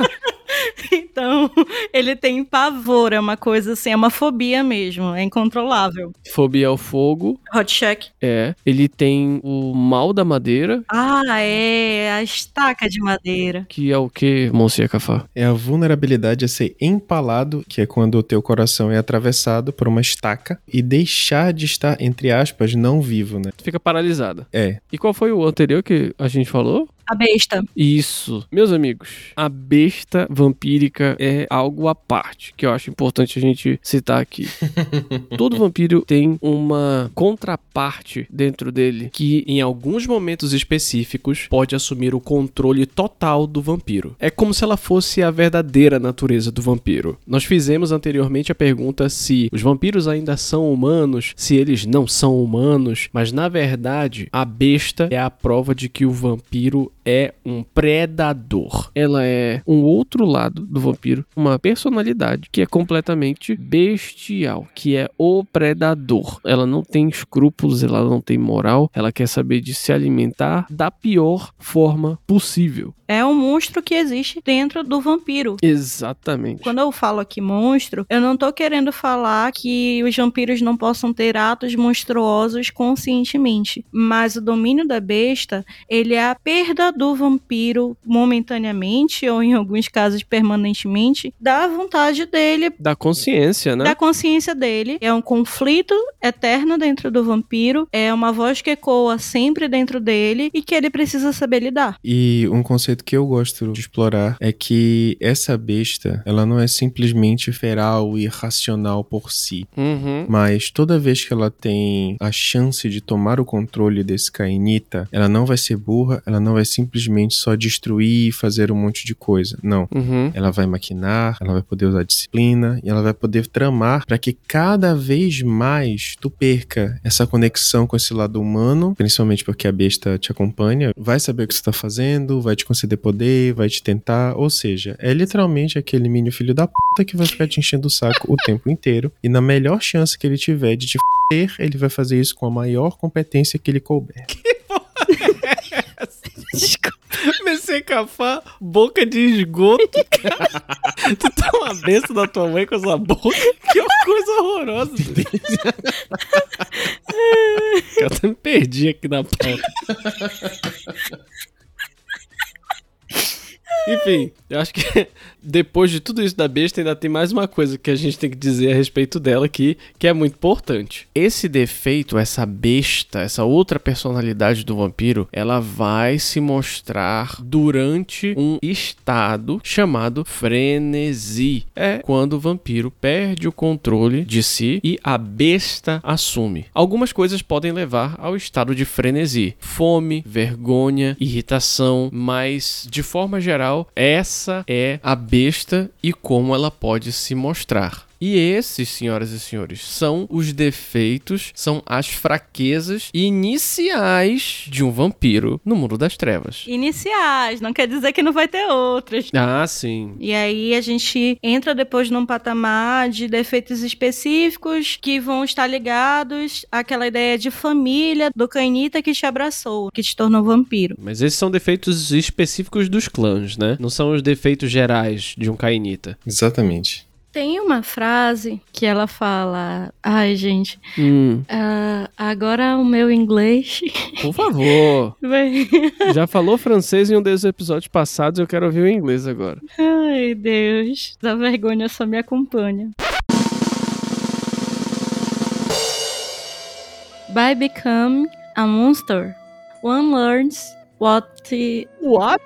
Então, ele tem pavor, é uma coisa assim, é uma fobia mesmo, é incontrolável. Fobia ao fogo, Hot check. é. Ele tem o mal da madeira, Ah, é, a estaca de madeira. que é o que, Monsieur Cafá? É a vulnerabilidade a ser empalado, que é quando o teu coração é atravessado por uma estaca, e deixar de estar, entre aspas, não vivo, né? Fica paralisada. É, E qual foi o anterior que a gente falou? A besta. Isso. Meus amigos, a besta vampírica é algo à parte, que eu acho importante a gente citar aqui. Todo vampiro tem uma contraparte dentro dele que, em alguns momentos específicos, pode assumir o controle total do vampiro. É como se ela fosse a verdadeira natureza do vampiro. Nós fizemos anteriormente a pergunta se os vampiros ainda são humanos, se eles não são humanos, mas na verdade, a besta é a prova de que o vampiro é um predador. Ela é um outro lado do vampiro, uma personalidade que é completamente bestial, que é o predador. Ela não tem escrúpulos, ela não tem moral, ela quer saber de se alimentar da pior forma possível. É um monstro que existe dentro do vampiro. Exatamente. Quando eu falo aqui monstro, eu não tô querendo falar que os vampiros não possam ter atos monstruosos conscientemente, mas o domínio da besta, ele é a perda do vampiro momentaneamente ou em alguns casos permanentemente da vontade dele, Da consciência, né? da consciência dele. É um conflito eterno dentro do vampiro, é uma voz que ecoa sempre dentro dele e que ele precisa saber lidar. E um conceito que eu gosto de explorar é que essa besta, ela não é simplesmente feral e racional por si. Uhum. Mas toda vez que ela tem a chance de tomar o controle desse Cainita, ela não vai ser burra, ela não vai simplesmente só destruir e fazer um monte de coisa. Não. Uhum. Ela vai maquinar, ela vai poder usar disciplina e ela vai poder tramar para que cada vez mais tu perca essa conexão com esse lado humano, principalmente porque a besta te acompanha, vai saber o que você tá fazendo, vai te conceder poder, vai te tentar, ou seja, é literalmente aquele mini filho da puta que vai ficar te enchendo o saco o tempo inteiro e na melhor chance que ele tiver de te f***, ele vai fazer isso com a maior competência que ele couber. Comecei a cafar boca de esgoto, cara. tu tá uma besta da tua mãe com essa boca. Que coisa horrorosa. eu até me perdi aqui na pauta. Enfim, eu acho que depois de tudo isso da besta, ainda tem mais uma coisa que a gente tem que dizer a respeito dela aqui, que é muito importante. Esse defeito, essa besta, essa outra personalidade do vampiro, ela vai se mostrar durante um estado chamado frenesi. É quando o vampiro perde o controle de si e a besta assume. Algumas coisas podem levar ao estado de frenesi: fome, vergonha, irritação, mas de forma geral, essa é a besta e como ela pode se mostrar. E esses, senhoras e senhores, são os defeitos, são as fraquezas iniciais de um vampiro no mundo das trevas. Iniciais, não quer dizer que não vai ter outras. Ah, sim. E aí a gente entra depois num patamar de defeitos específicos que vão estar ligados àquela ideia de família do canita que te abraçou, que te tornou vampiro. Mas esses são defeitos específicos dos clãs, né? Não são os defeitos gerais de um Cainita. Exatamente. Tem uma frase que ela fala. Ai, gente. Hum, ah, agora o meu inglês. por favor. Já falou francês em um desses episódios passados, eu quero ouvir o inglês agora. Ai, Deus. A vergonha só me acompanha. By become a monster, one learns what. What?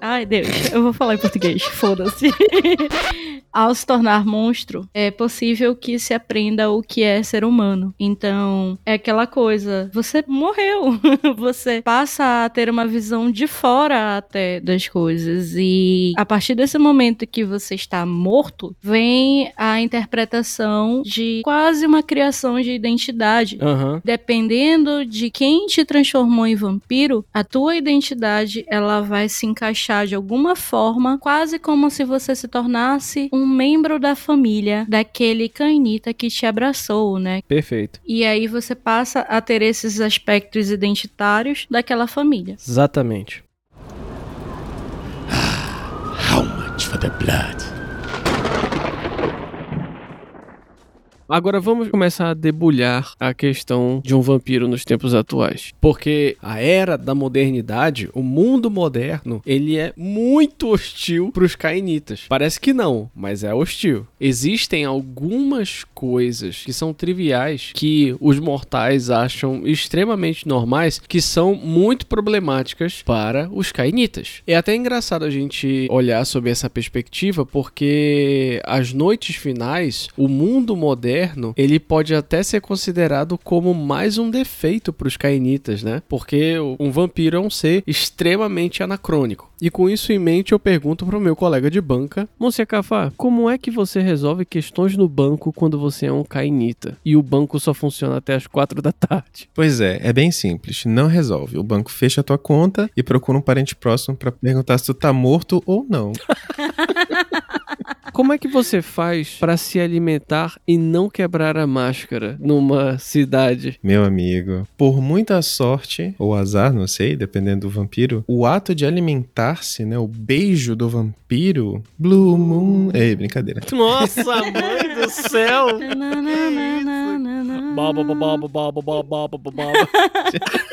Ai, Deus, eu vou falar em português, foda-se. Ao se tornar monstro, é possível que se aprenda o que é ser humano. Então, é aquela coisa, você morreu. você passa a ter uma visão de fora até das coisas. E a partir desse momento que você está morto, vem a interpretação de quase uma criação de identidade. Aham. Dependendo de quem te transformou em vampiro, a tua identidade ela vai se encaixar de alguma forma, quase como se você se tornasse um membro da família daquele canita que te abraçou, né? Perfeito. E aí você passa a ter esses aspectos identitários daquela família. Exatamente. How much for the blood? Agora vamos começar a debulhar a questão de um vampiro nos tempos atuais. Porque a era da modernidade, o mundo moderno, ele é muito hostil pros cainitas. Parece que não, mas é hostil. Existem algumas coisas que são triviais que os mortais acham extremamente normais, que são muito problemáticas para os cainitas. É até engraçado a gente olhar sob essa perspectiva, porque as noites finais, o mundo moderno, ele pode até ser considerado como mais um defeito para os cainitas, né? Porque um vampiro é um ser extremamente anacrônico. E com isso em mente, eu pergunto pro meu colega de banca, Monsieur Cafá, como é que você resolve questões no banco quando você é um cainita e o banco só funciona até as quatro da tarde? Pois é, é bem simples. Não resolve. O banco fecha a tua conta e procura um parente próximo pra perguntar se tu tá morto ou não. Como é que você faz para se alimentar e não quebrar a máscara numa cidade? Meu amigo, por muita sorte ou azar, não sei, dependendo do vampiro, o ato de alimentar-se, né, o beijo do vampiro, Blue Moon, ei, brincadeira. Nossa, mãe do céu! Baba, baba, baba, baba, baba, baba.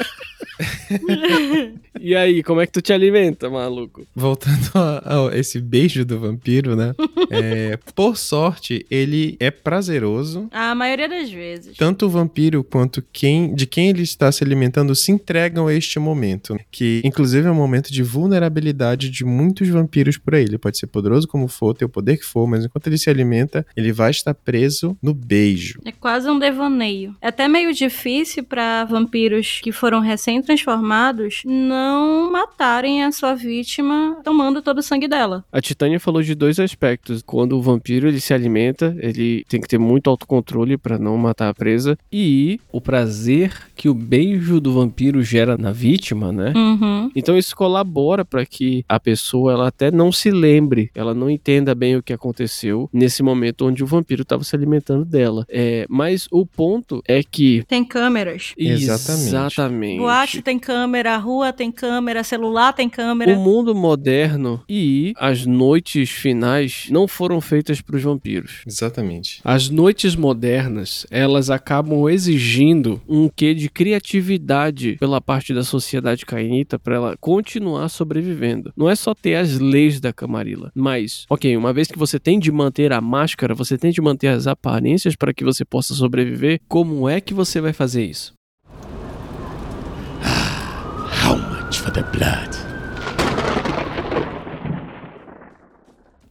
E aí, como é que tu te alimenta, maluco? Voltando a, a esse beijo do vampiro, né? É, por sorte, ele é prazeroso. A maioria das vezes. Tanto o vampiro quanto quem de quem ele está se alimentando se entregam a este momento, que inclusive é um momento de vulnerabilidade de muitos vampiros por aí. Ele pode ser poderoso como for, ter o poder que for, mas enquanto ele se alimenta, ele vai estar preso no beijo. É quase um devaneio. É até meio difícil para vampiros que foram recém-transformados não matarem a sua vítima tomando todo o sangue dela. A Titânia falou de dois aspectos. Quando o vampiro ele se alimenta, ele tem que ter muito autocontrole para não matar a presa e o prazer que o beijo do vampiro gera na vítima, né? Uhum. Então isso colabora para que a pessoa ela até não se lembre, ela não entenda bem o que aconteceu nesse momento onde o vampiro estava se alimentando dela. É, mas o ponto é que Tem câmeras. Exatamente. Exatamente. Boate tem câmera, a rua tem câmera, celular tem câmera. O mundo moderno e as noites finais não foram feitas para os vampiros. Exatamente. As noites modernas, elas acabam exigindo um quê de criatividade pela parte da sociedade cainita para ela continuar sobrevivendo. Não é só ter as leis da camarila, mas, ok, uma vez que você tem de manter a máscara, você tem de manter as aparências para que você possa sobreviver, como é que você vai fazer isso? How the blood?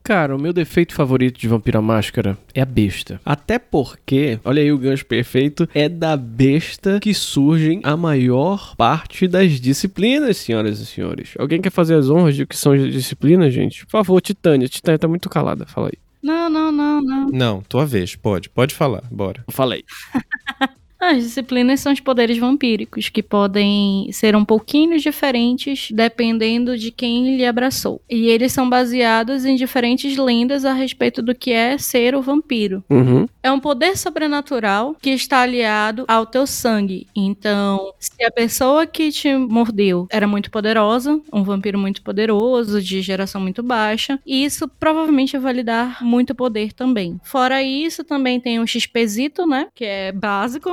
Cara, o meu defeito favorito de Vampiro à Máscara é a besta. Até porque, olha aí o gancho perfeito, é da besta que surgem a maior parte das disciplinas, senhoras e senhores. Alguém quer fazer as honras de o que são as disciplinas, gente? Por favor, Titânia. Titânia tá muito calada, fala aí. Não, não, não, não. Não, tua vez, pode, pode falar, bora. Falei. As disciplinas são os poderes vampíricos, que podem ser um pouquinho diferentes dependendo de quem lhe abraçou. E eles são baseados em diferentes lendas a respeito do que é ser o vampiro. Uhum. É um poder sobrenatural que está aliado ao teu sangue. Então, se a pessoa que te mordeu era muito poderosa, um vampiro muito poderoso, de geração muito baixa, isso provavelmente vai lhe dar muito poder também. Fora isso, também tem o XPzito, né? Que é básico.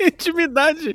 Intimidade.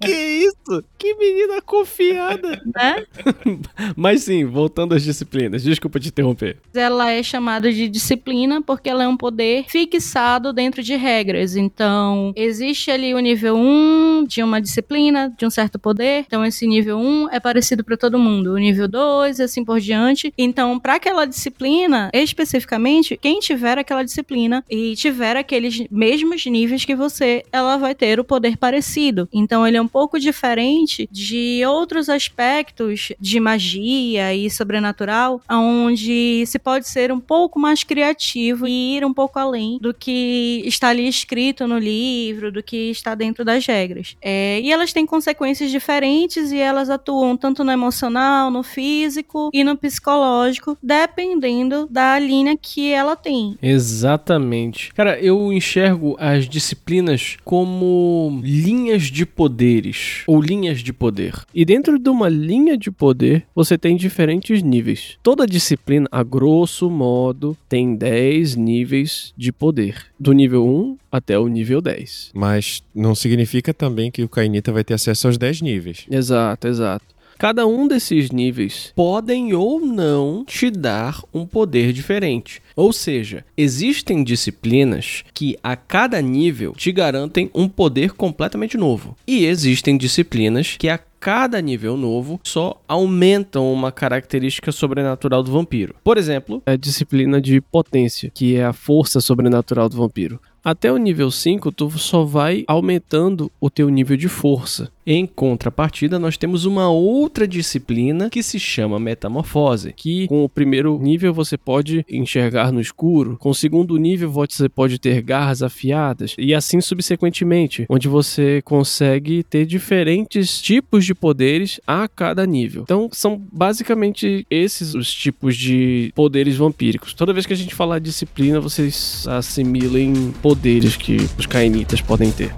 que isso? Que menina confiada. né? Mas sim, voltando às disciplinas. Desculpa te interromper. Ela é chamada de disciplina porque ela é um poder fixado dentro de regras. Então, existe ali o nível 1 de uma disciplina, de um certo poder. Então, esse nível 1 é parecido para todo mundo. O nível 2 e assim por diante. Então, para aquela disciplina, especificamente, quem tiver aquela disciplina e tiver aqueles mesmos níveis que você, ela vai ter o poder parecido. Então, ele é um pouco diferente de outros aspectos de magia e sobrenatural, onde se pode ser um pouco mais criativo e ir um pouco além do que está ali escrito no livro, do que está dentro das regras. É, e elas têm consequências diferentes e elas atuam tanto no emocional, no físico e no psicológico, dependendo da linha que ela tem. Exatamente. Cara, eu enxergo as disciplinas como como linhas de poderes ou linhas de poder. E dentro de uma linha de poder, você tem diferentes níveis. Toda disciplina, a grosso modo, tem 10 níveis de poder, do nível 1 até o nível 10. Mas não significa também que o Kainita vai ter acesso aos 10 níveis. Exato, exato. Cada um desses níveis podem ou não te dar um poder diferente. Ou seja, existem disciplinas que a cada nível te garantem um poder completamente novo. E existem disciplinas que a cada nível novo só aumentam uma característica sobrenatural do vampiro. Por exemplo, a disciplina de potência, que é a força sobrenatural do vampiro. Até o nível 5, tu só vai aumentando o teu nível de força. Em contrapartida, nós temos uma outra disciplina que se chama metamorfose, que com o primeiro nível você pode enxergar no escuro, com o segundo nível você pode ter garras afiadas e assim subsequentemente, onde você consegue ter diferentes tipos de poderes a cada nível. Então, são basicamente esses os tipos de poderes vampíricos. Toda vez que a gente falar disciplina, vocês assimilem poderes que os cainitas podem ter.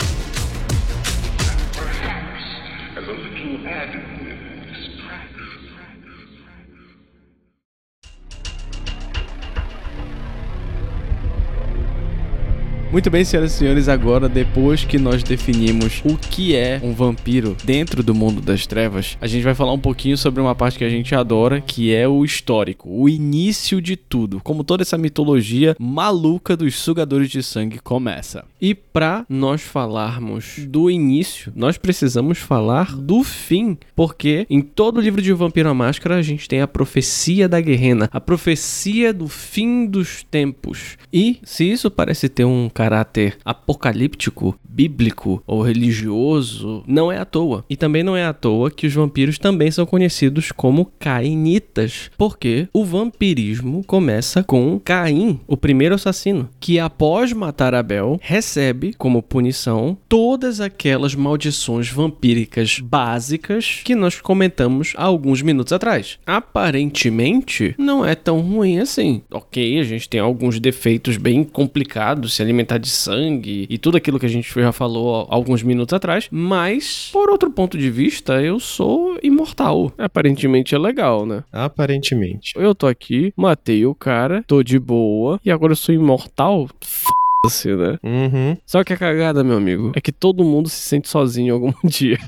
Muito bem, senhoras e senhores, agora depois que nós definimos o que é um vampiro dentro do mundo das trevas, a gente vai falar um pouquinho sobre uma parte que a gente adora, que é o histórico, o início de tudo, como toda essa mitologia maluca dos sugadores de sangue começa. E para nós falarmos do início, nós precisamos falar do fim, porque em todo o livro de Vampiro à Máscara a gente tem a profecia da guerrena, a profecia do fim dos tempos. E se isso parece ter um caráter apocalíptico, bíblico ou religioso, não é à toa. E também não é à toa que os vampiros também são conhecidos como cainitas, porque o vampirismo começa com Caim, o primeiro assassino, que após matar Abel, recebe como punição todas aquelas maldições vampíricas básicas que nós comentamos há alguns minutos atrás. Aparentemente, não é tão ruim assim. Ok, a gente tem alguns defeitos bem complicados, se alimentar de sangue e tudo aquilo que a gente já falou alguns minutos atrás, mas por outro ponto de vista, eu sou imortal. Aparentemente é legal, né? Aparentemente. Eu tô aqui, matei o cara, tô de boa e agora eu sou imortal? F***se, né? Uhum. Só que a cagada, meu amigo, é que todo mundo se sente sozinho algum dia.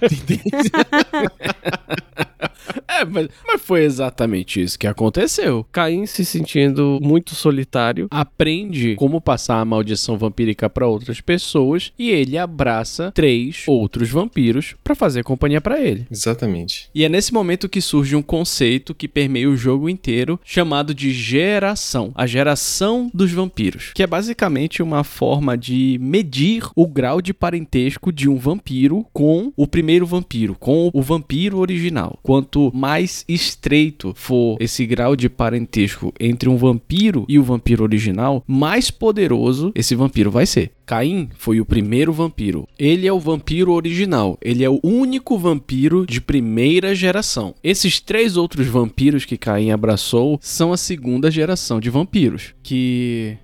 É, mas, mas foi exatamente isso que aconteceu. Caim se sentindo muito solitário, aprende como passar a maldição vampírica para outras pessoas e ele abraça três outros vampiros para fazer companhia para ele. Exatamente. E é nesse momento que surge um conceito que permeia o jogo inteiro, chamado de geração. A geração dos vampiros. Que é basicamente uma forma de medir o grau de parentesco de um vampiro com o primeiro vampiro, com o vampiro original. Quanto mais estreito for esse grau de parentesco entre um vampiro e o vampiro original, mais poderoso esse vampiro vai ser. Caim foi o primeiro vampiro. Ele é o vampiro original. Ele é o único vampiro de primeira geração. Esses três outros vampiros que Caim abraçou são a segunda geração de vampiros. Que.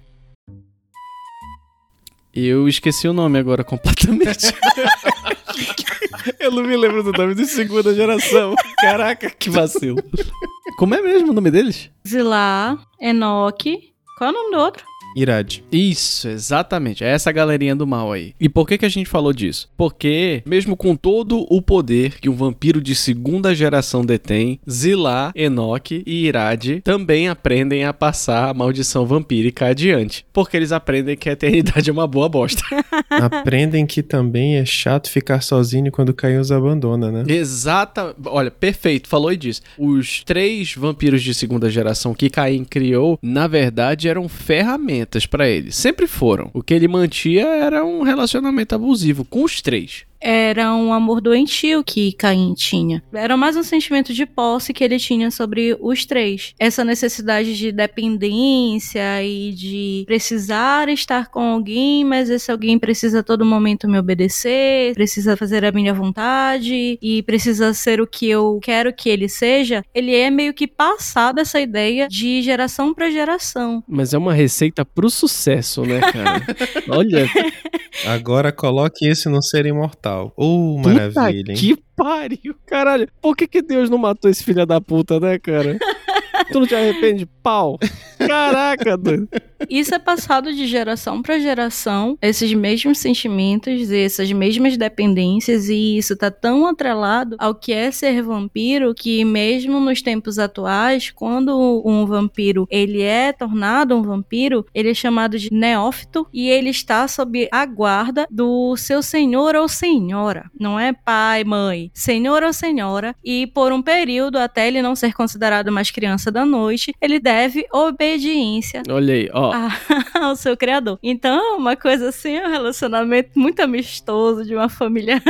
Eu esqueci o nome agora completamente. Eu não me lembro do nome de segunda geração. Caraca, que vacilo. Como é mesmo o nome deles? Zilá, Enoque. Qual é o nome do outro? Irade. Isso, exatamente. É essa galerinha do mal aí. E por que, que a gente falou disso? Porque, mesmo com todo o poder que um vampiro de segunda geração detém, Zilá, Enoque e Irade também aprendem a passar a maldição vampírica adiante. Porque eles aprendem que a eternidade é uma boa bosta. Aprendem que também é chato ficar sozinho quando Caim os abandona, né? Exata. Olha, perfeito, falou e disse. Os três vampiros de segunda geração que Caim criou, na verdade, eram ferramentas pra ele. Sempre foram. O que ele mantinha era um relacionamento abusivo com os três. Era um amor doentio que Caim tinha. Era mais um sentimento de posse que ele tinha sobre os três. Essa necessidade de dependência e de precisar estar com alguém, mas esse alguém precisa a todo momento me obedecer, precisa fazer a minha vontade e precisa ser o que eu quero que ele seja. Ele é meio que passado essa ideia de geração para geração. Mas é uma receita pro sucesso, né, cara? Olha, Agora coloque esse no ser imortal. Oh, maravilha, puta hein? que pariu, caralho. Por que que Deus não matou esse filho da puta, né, cara? tu não te arrepende? Pau. Caraca, doido. Isso é passado de geração para geração, esses mesmos sentimentos, essas mesmas dependências, e isso tá tão atrelado ao que é ser vampiro que mesmo nos tempos atuais, quando um vampiro ele é tornado um vampiro, ele é chamado de neófito e ele está sob a guarda do seu senhor ou senhora. Não é pai, mãe, senhor ou senhora, e por um período até ele não ser considerado mais criança da noite, ele deve obediência Olha aí, ó. Ao seu criador. Então, uma coisa assim, um relacionamento muito amistoso de uma família.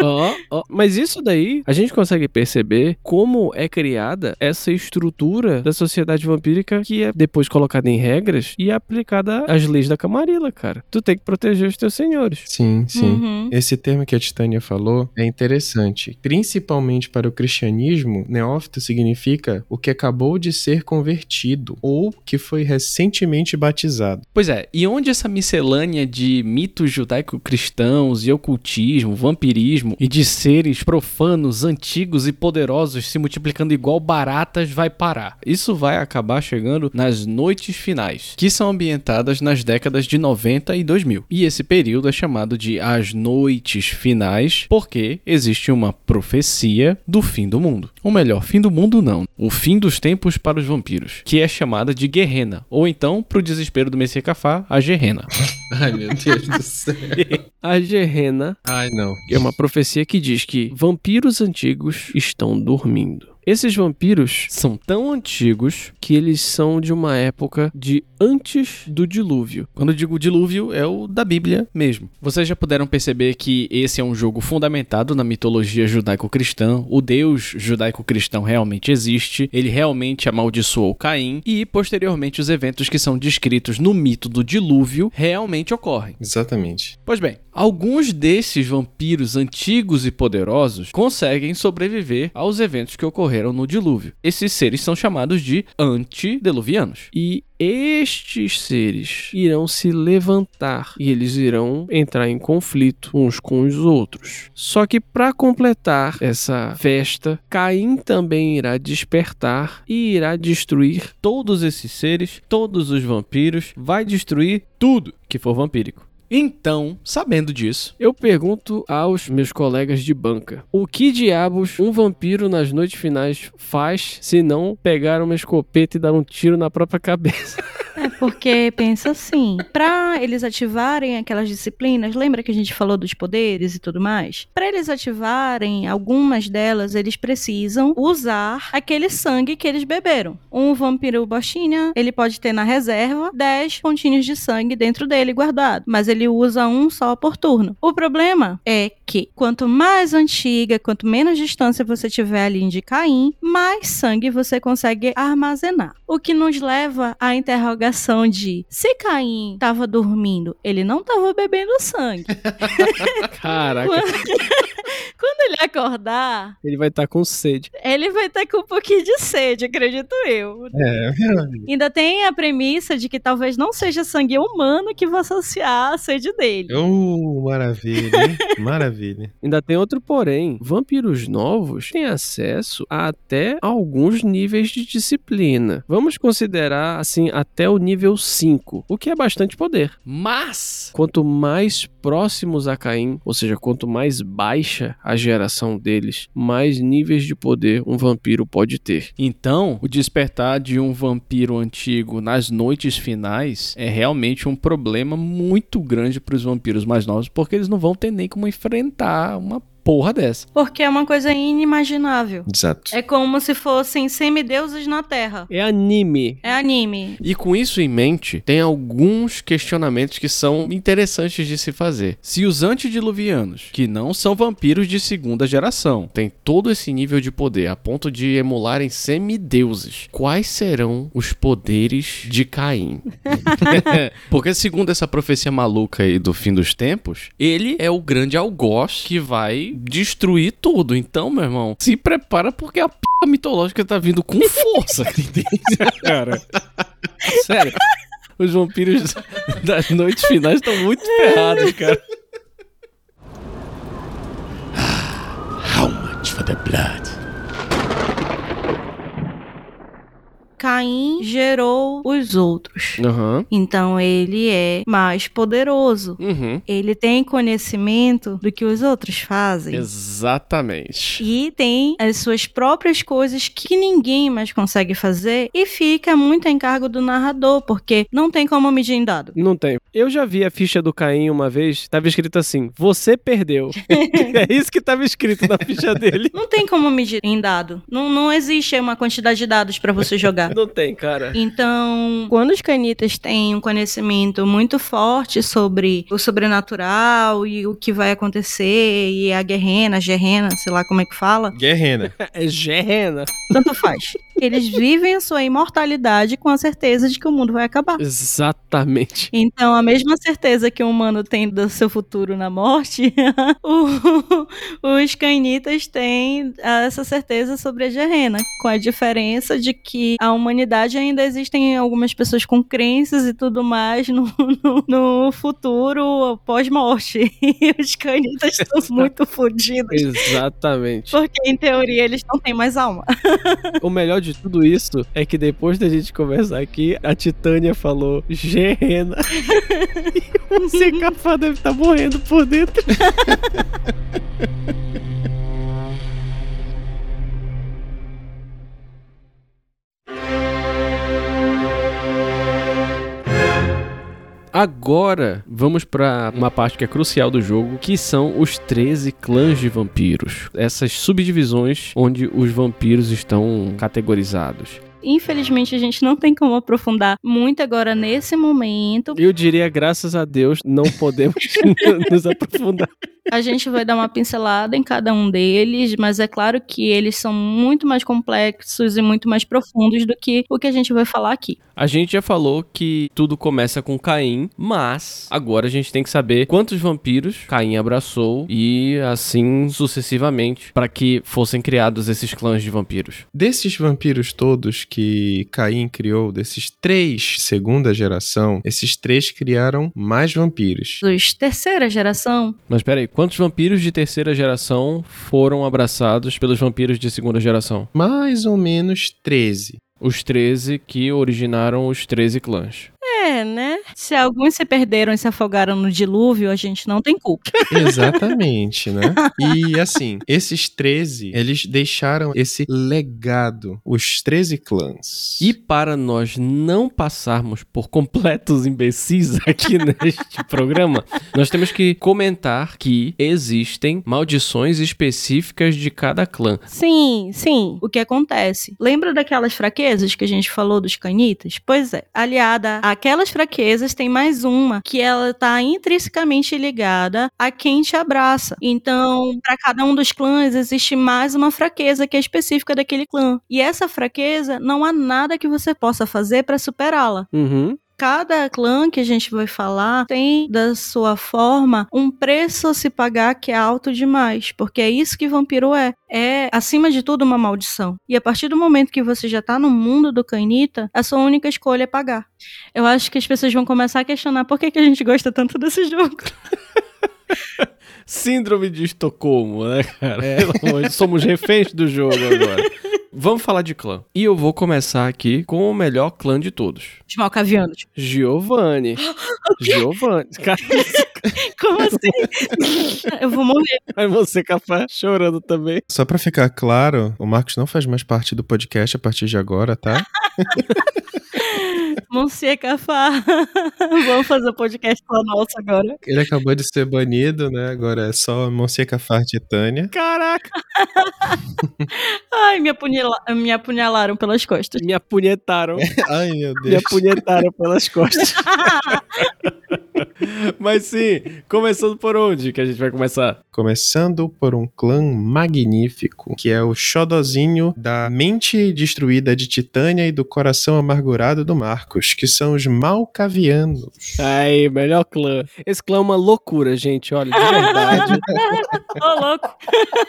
Ó, ó. Mas isso daí, a gente consegue perceber como é criada essa estrutura da sociedade vampírica que é depois colocada em regras e aplicada às leis da Camarilla, cara. Tu tem que proteger os teus senhores. Sim, sim. Uhum. Esse termo que a Titânia falou é interessante. Principalmente para o cristianismo, neófito significa o que acabou de ser convertido ou que foi recentemente batizado. Pois é, e onde essa miscelânea de mitos judaico-cristãos e ocultismo, vampirismo e de seres profanos, antigos e poderosos se multiplicando igual baratas vai parar? Isso vai acabar chegando nas noites finais, que são ambientadas nas décadas de 90 e 2000. E esse período é chamado de as noites finais porque existe uma profecia do fim do mundo. Ou melhor, fim do mundo não, o fim dos tempos para os vampiros, que é chamada de Guerrena, ou então, pro desespero do Messias Cafá, a Gerrena. Ai, meu Deus do céu. A Gerrena Ai, não. é uma profecia que diz que vampiros antigos estão dormindo. Esses vampiros são tão antigos que eles são de uma época de antes do dilúvio. Quando eu digo dilúvio, é o da Bíblia mesmo. Vocês já puderam perceber que esse é um jogo fundamentado na mitologia judaico-cristã. O deus judaico-cristão realmente existe, ele realmente amaldiçoou Caim e, posteriormente, os eventos que são descritos no mito do dilúvio realmente ocorrem. Exatamente. Pois bem, alguns desses vampiros antigos e poderosos conseguem sobreviver aos eventos que ocorreram no dilúvio. Esses seres são chamados de antediluvianos. E estes seres irão se levantar e eles irão entrar em conflito uns com os outros. Só que para completar essa festa, Caim também irá despertar e irá destruir todos esses seres, todos os vampiros, vai destruir tudo que for vampírico. Então, sabendo disso, eu pergunto aos meus colegas de banca: o que diabos um vampiro nas noites finais faz se não pegar uma escopeta e dar um tiro na própria cabeça? É porque pensa assim, pra eles ativarem aquelas disciplinas, lembra que a gente falou dos poderes e tudo mais? Pra eles ativarem algumas delas, eles precisam usar aquele sangue que eles beberam. Um vampiro bostinha, ele pode ter na reserva 10 pontinhos de sangue dentro dele guardado, mas ele usa um só por turno. O problema é que quanto mais antiga, quanto menos distância você tiver ali de Caim, mais sangue você consegue armazenar. O que nos leva à interrogação de se Caim estava dormindo, ele não estava bebendo sangue. Caraca, Quando ele acordar, ele vai estar com sede. ele vai estar com um pouquinho de sede, acredito eu. É, Ainda tem a premissa de que talvez não seja sangue humano que vai associar a sede dele. Oh, maravilha, hein? Maravilha. Ainda tem outro porém. Vampiros novos têm acesso a até alguns níveis de disciplina. Vamos considerar, assim, até o nível 5, o que é bastante poder. Mas, quanto mais próximos a Caim, ou seja, quanto mais baixa a geração deles, mais níveis de poder um vampiro pode ter. Então, o despertar de um vampiro antigo nas noites finais é realmente um problema muito grande para os vampiros mais novos, porque eles não vão ter nem como enfrentar uma porra dessa. Porque é uma coisa inimaginável. Exato. É como se fossem semideuses na Terra. É anime. É anime. E com isso em mente, tem alguns questionamentos que são interessantes de se fazer. Se os antediluvianos, que não são vampiros de segunda geração, têm todo esse nível de poder a ponto de emularem semideuses, quais serão os poderes de Caim? Porque segundo essa profecia maluca aí do fim dos tempos, ele é o grande algoz que vai destruir tudo. Então, meu irmão, se prepara porque a p mitológica tá vindo com força, cara? Sério. Os vampiros das noites finais estão muito ferrados, cara. How much for the blood? Caim gerou os outros. Aham. Então ele é mais poderoso. Uhum. Ele tem conhecimento do que os outros fazem. Exatamente. E tem as suas próprias coisas que ninguém mais consegue fazer e fica muito a encargo do narrador, porque não tem como medir em dado. Não tem. Eu já vi a ficha do Caim uma vez, tava escrito assim: você perdeu. é isso que tava escrito na ficha dele. Não tem como medir em dado. Não, não existe uma quantidade de dados pra você jogar. Não tem, cara. Então, quando os canitas têm um conhecimento muito forte sobre o sobrenatural e o que vai acontecer, e a guerrena, a gerrena, sei lá como é que fala, Guerrena. É Gerena. tanto faz. Eles vivem a sua imortalidade com a certeza de que o mundo vai acabar. Exatamente. Então, a mesma certeza que o humano tem do seu futuro na morte, o- os canitas têm essa certeza sobre a Gerena, com a diferença de que a humanidade ainda existem algumas pessoas com crenças e tudo mais no, no, no futuro pós-morte. E os canitas estão muito fodidos. Exatamente. Porque, em teoria, eles não têm mais alma. O melhor de tudo isso é que depois da gente conversar aqui, a Titânia falou Gerena. e você, cafá, deve estar morrendo por dentro. Agora, vamos pra uma parte que é crucial do jogo, que são os 13 clãs de vampiros. Essas subdivisões onde os vampiros estão categorizados. Infelizmente, a gente não tem como aprofundar muito agora nesse momento. Eu diria, graças a Deus, não podemos nos aprofundar. A gente vai dar uma pincelada em cada um deles, mas é claro que eles são muito mais complexos e muito mais profundos do que o que a gente vai falar aqui. A gente já falou que tudo começa com Caim, mas agora a gente tem que saber quantos vampiros Caim abraçou e assim sucessivamente para que fossem criados esses clãs de vampiros. Desses vampiros todos que Caim criou, desses três segunda geração, esses três criaram mais vampiros. Dos terceira geração, Mas peraí, quantos vampiros de terceira geração foram abraçados pelos vampiros de segunda geração? Mais ou menos 13. Os 13 que originaram os 13 clãs. é, né? Se alguns se perderam e se afogaram no dilúvio, a gente não tem culpa. Exatamente, né? E assim, esses 13, eles deixaram esse legado, os 13 clãs. E para nós não passarmos por completos imbecis aqui neste programa, nós temos que comentar que existem maldições específicas de cada clã. Sim, sim. O que acontece? Lembra daquelas fraquezas que a gente falou dos canitas? Pois é. Aliada àquelas fraquezas, tem mais uma que ela tá intrinsecamente ligada a quem te abraça. Então, para cada um dos clãs existe mais uma fraqueza que é específica daquele clã. E essa fraqueza não há nada que você possa fazer para superá-la. Uhum. Cada clã que a gente vai falar tem, da sua forma, um preço a se pagar que é alto demais. Porque é isso que vampiro é. É, acima de tudo, uma maldição. E a partir do momento que você já tá no mundo do Canita, a sua única escolha é pagar. Eu acho que as pessoas vão começar a questionar por que, que a gente gosta tanto desse jogo. Síndrome de Estocolmo, né, cara? Pelo amor de- Somos reféns do jogo agora. Vamos falar de clã. E eu vou começar aqui com o melhor clã de todos. Os malcavianos. Giovanni. Giovanni. Cara, Como assim? Eu vou morrer. Aí você capaz chorando também. Só pra ficar claro, o Marcos não faz mais parte do podcast a partir de agora, tá? Monsieur Cafá. Vamos fazer o podcast só nosso agora. Ele acabou de ser banido, né? Agora é só Monsieur Cafar Titânia. Caraca, Ai, me, apunhala- me apunhalaram pelas costas. me apunhetaram. Ai, meu Me Deus. apunhetaram pelas costas. Mas sim, começando por onde que a gente vai começar? Começando por um clã magnífico, que é o xodozinho da mente destruída de Titânia e do coração amargurado do Marcos, que são os Malcavianos. Aí, melhor clã. Esse clã é uma loucura, gente. Olha, de verdade. Ô, louco.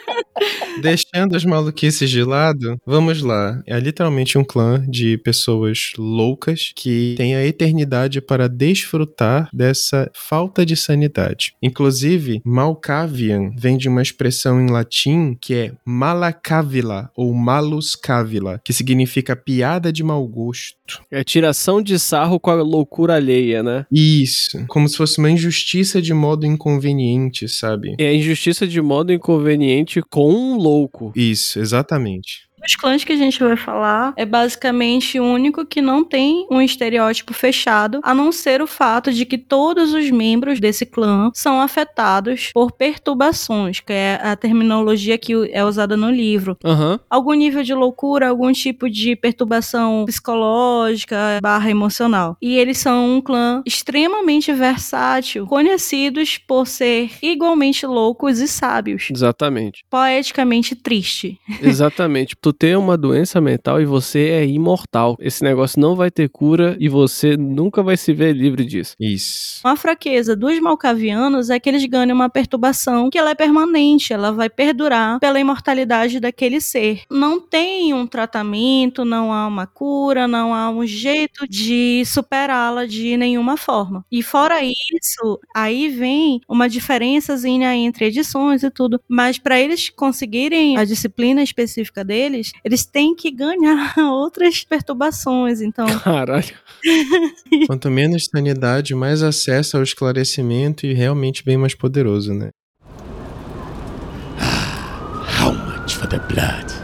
Deixando as maluquices de lado, vamos lá. É literalmente um clã de pessoas loucas que têm a eternidade para desfrutar dessa falta de sanidade. Inclusive, Malkavian vem de uma expressão em latim que é malacavila ou malus cavila, que significa piada de mau gosto. É tiração de sarro com a loucura alheia, né? Isso, como se fosse uma injustiça de modo inconveniente, sabe? É a injustiça de modo inconveniente com um louco. Isso, exatamente. Os clãs que a gente vai falar é basicamente o único que não tem um estereótipo fechado, a não ser o fato de que todos os membros desse clã são afetados por perturbações, que é a terminologia que é usada no livro. Aham. Algum nível de loucura, algum tipo de perturbação psicológica barra emocional. E eles são um clã extremamente versátil, conhecidos por ser igualmente loucos e sábios. Exatamente. Poeticamente triste. Exatamente. Tu ter uma doença mental e você é imortal. Esse negócio não vai ter cura e você nunca vai se ver livre disso. Isso. Uma fraqueza dos malcavianos é que eles ganham uma perturbação que ela é permanente, ela vai perdurar pela imortalidade daquele ser. Não tem um tratamento, não há uma cura, não há um jeito de superá-la de nenhuma forma. E fora isso, aí vem uma diferençazinha entre edições e tudo, mas para eles conseguirem a disciplina específica deles, eles têm que ganhar outras perturbações. Então, Caralho. Quanto menos sanidade, mais acesso ao esclarecimento e realmente bem mais poderoso, né? How much for the blood?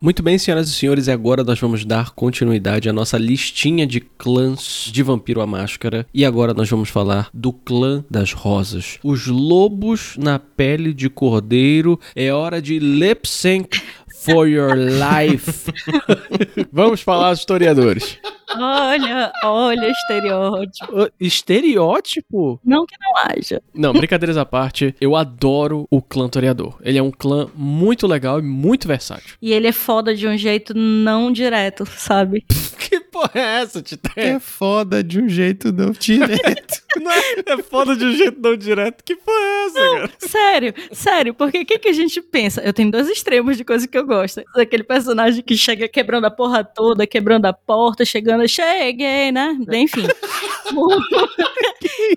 Muito bem, senhoras e senhores, e agora nós vamos dar continuidade à nossa listinha de clãs de Vampiro à Máscara. E agora nós vamos falar do clã das rosas. Os lobos na pele de cordeiro. É hora de lip sync for your life. vamos falar historiadores. Olha, olha, estereótipo. Uh, Estereótipo? Não que não haja. Não, brincadeiras à parte, eu adoro o clã Toreador. Ele é um clã muito legal e muito versátil. E ele é foda de um jeito não direto, sabe? Que porra é essa, Titã? É foda de um jeito não direto. Não é, é foda de um jeito não direto. Que porra é essa, cara? Sério, sério, porque o que, que a gente pensa? Eu tenho dois extremos de coisa que eu gosto. Aquele personagem que chega quebrando a porra toda, quebrando a porta, chegando, cheguei, né? Enfim.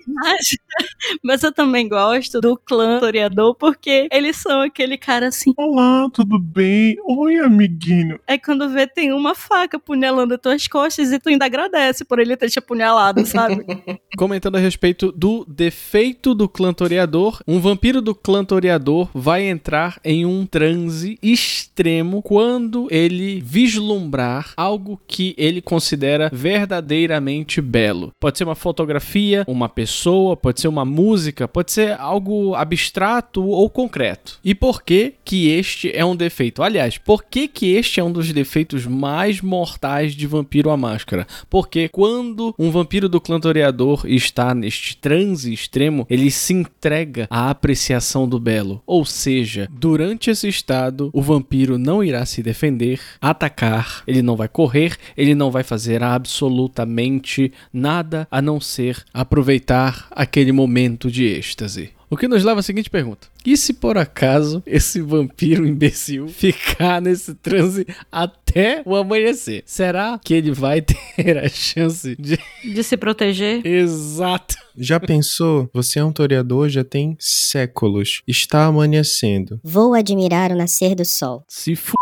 mas, mas eu também gosto do clã historiador, porque eles são aquele cara assim. Olá, tudo bem? Oi, amiguinho. É quando vê tem uma faca apunhalando as tuas costas e tu ainda agradece por ele ter te apunhalado, sabe? Comentando a respeito do defeito do clã Toreador, um vampiro do clã Toreador vai entrar em um transe extremo quando ele vislumbrar algo que ele considera verdadeiramente belo. Pode ser uma fotografia, uma pessoa, pode ser uma música, pode ser algo abstrato ou concreto. E por que que este é um defeito? Aliás, por que que este é um dos defeitos mais mortais de Vampiro à Máscara? Porque quando um vampiro do clã Toreador está neste transe extremo, ele se entrega à apreciação do belo. Ou seja, durante esse estado, o vampiro não irá se defender, atacar, ele não vai correr, ele não vai fazer absolutamente nada a não ser aproveitar aquele momento de êxtase. O que nos leva à seguinte pergunta: e se por acaso esse vampiro imbecil ficar nesse transe até o amanhecer? Será que ele vai ter a chance de. De se proteger. Exato. Já pensou? Você é um toreador já tem séculos. Está amanhecendo. Vou admirar o nascer do sol. Se f.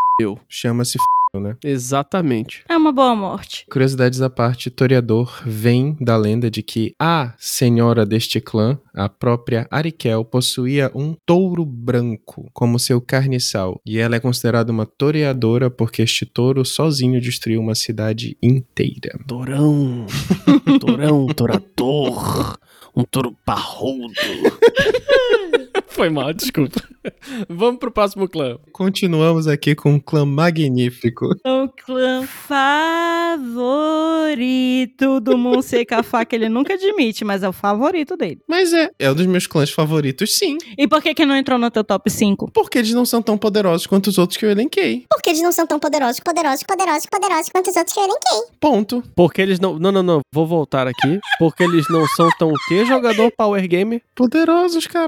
Chama-se né? Exatamente. É uma boa morte. Curiosidades à parte, Toreador vem da lenda de que a senhora deste clã, a própria Arikel, possuía um touro branco como seu carniçal. E ela é considerada uma toreadora porque este touro sozinho destruiu uma cidade inteira. Torão. Torão, torador. Um touro parrudo. Foi mal, desculpa. Vamos pro próximo clã. Continuamos aqui com um clã magnífico. O clã favorito do Monseca que ele nunca admite, mas é o favorito dele. Mas é, é um dos meus clãs favoritos, sim. E por que que não entrou no teu top 5? Porque eles não são tão poderosos quanto os outros que eu elenquei. Porque eles não são tão poderosos, poderosos, poderosos, poderosos quanto os outros que eu elenquei. Ponto. Porque eles não. Não, não, não. Vou voltar aqui. Porque eles não são tão o quê, jogador Power Game? Poderosos, cara.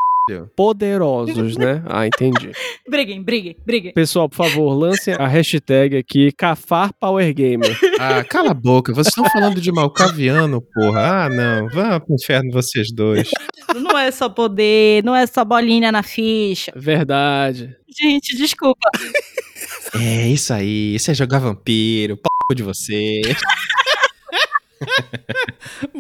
Poderosos, né? Ah, entendi. Briguem, briguem, briguem. Pessoal, por favor, lancem a hashtag aqui, Cafar Power Gamer. Ah, cala a boca. Vocês estão falando de malcaviano, porra. Ah, não. Vá pro inferno vocês dois. Não é só poder, não é só bolinha na ficha. Verdade. Gente, desculpa. É isso aí. Isso é jogar vampiro. P de vocês.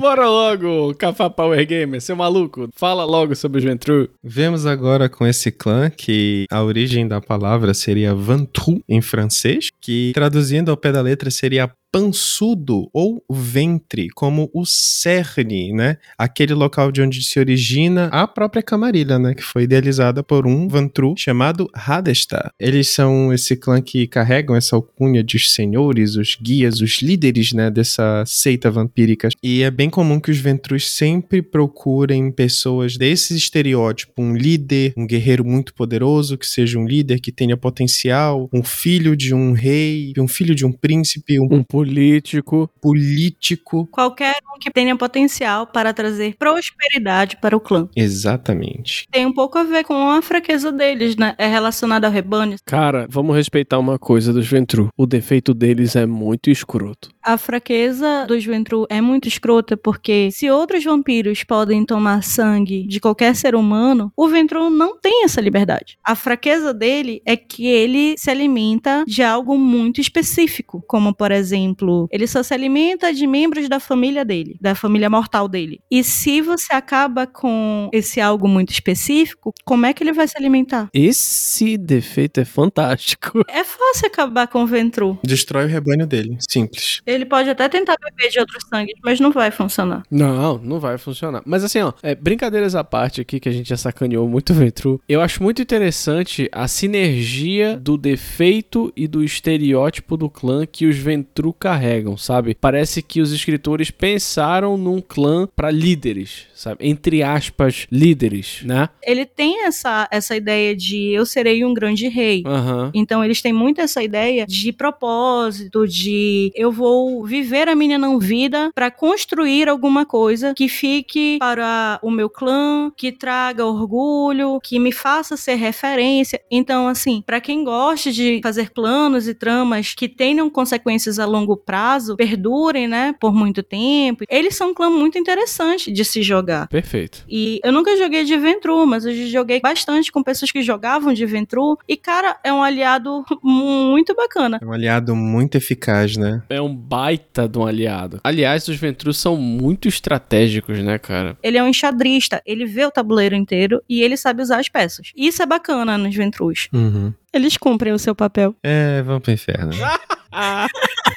Bora logo, Cafá Power Gamer, seu maluco. Fala logo sobre o Ventru. Vemos agora com esse clã que a origem da palavra seria Vantru em francês, que traduzindo ao pé da letra seria pançudo ou ventre, como o cerne, né? Aquele local de onde se origina a própria camarilha, né? Que foi idealizada por um Vantru chamado Hadesta. Eles são esse clã que carregam essa alcunha de senhores, os guias, os líderes, né? Dessa seita vampírica. E é bem comum que os Ventrus sempre procurem pessoas desse estereótipo, um líder, um guerreiro muito poderoso, que seja um líder que tenha potencial, um filho de um rei, um filho de um príncipe, um Um político. político. Qualquer um que tenha potencial para trazer prosperidade para o clã. Exatamente. Tem um pouco a ver com a fraqueza deles, né? É relacionado ao rebanho. Cara, vamos respeitar uma coisa dos Ventru. O defeito deles é muito escroto. A fraqueza dos Ventru é muito escrota porque se outros vampiros podem tomar sangue de qualquer ser humano, o Ventru não tem essa liberdade. A fraqueza dele é que ele se alimenta de algo muito específico, como por exemplo, ele só se alimenta de membros da família dele, da família mortal dele. E se você acaba com esse algo muito específico, como é que ele vai se alimentar? Esse defeito é fantástico. É fácil acabar com o Ventru. Destrói o rebanho dele. Simples. Ele pode até tentar beber de outros sangues, mas não vai funcionar. Não, não vai funcionar. Mas assim, ó, é, brincadeiras à parte aqui, que a gente já sacaneou muito o Ventru. Eu acho muito interessante a sinergia do defeito e do estereótipo do clã que os Ventru carregam, sabe? Parece que os escritores pensaram num clã pra líderes, sabe? Entre aspas, líderes, né? Ele tem essa, essa ideia de eu serei um grande rei. Aham. Então eles têm muito essa ideia de propósito, de eu vou viver a minha não vida para construir alguma coisa que fique para o meu clã, que traga orgulho, que me faça ser referência. Então assim, para quem gosta de fazer planos e tramas que tenham consequências a longo prazo, perdurem, né, por muito tempo, eles são um clã muito interessante de se jogar. Perfeito. E eu nunca joguei de Ventru, mas eu joguei bastante com pessoas que jogavam de Ventru. E, cara, é um aliado muito bacana. É um aliado muito eficaz, né? É um baita de um aliado. Aliás, os Ventrus são muito estratégicos, né, cara? Ele é um enxadrista, ele vê o tabuleiro inteiro e ele sabe usar as peças. Isso é bacana nos Ventrus. Uhum. Eles cumprem o seu papel. É, vamos pro inferno. Ah,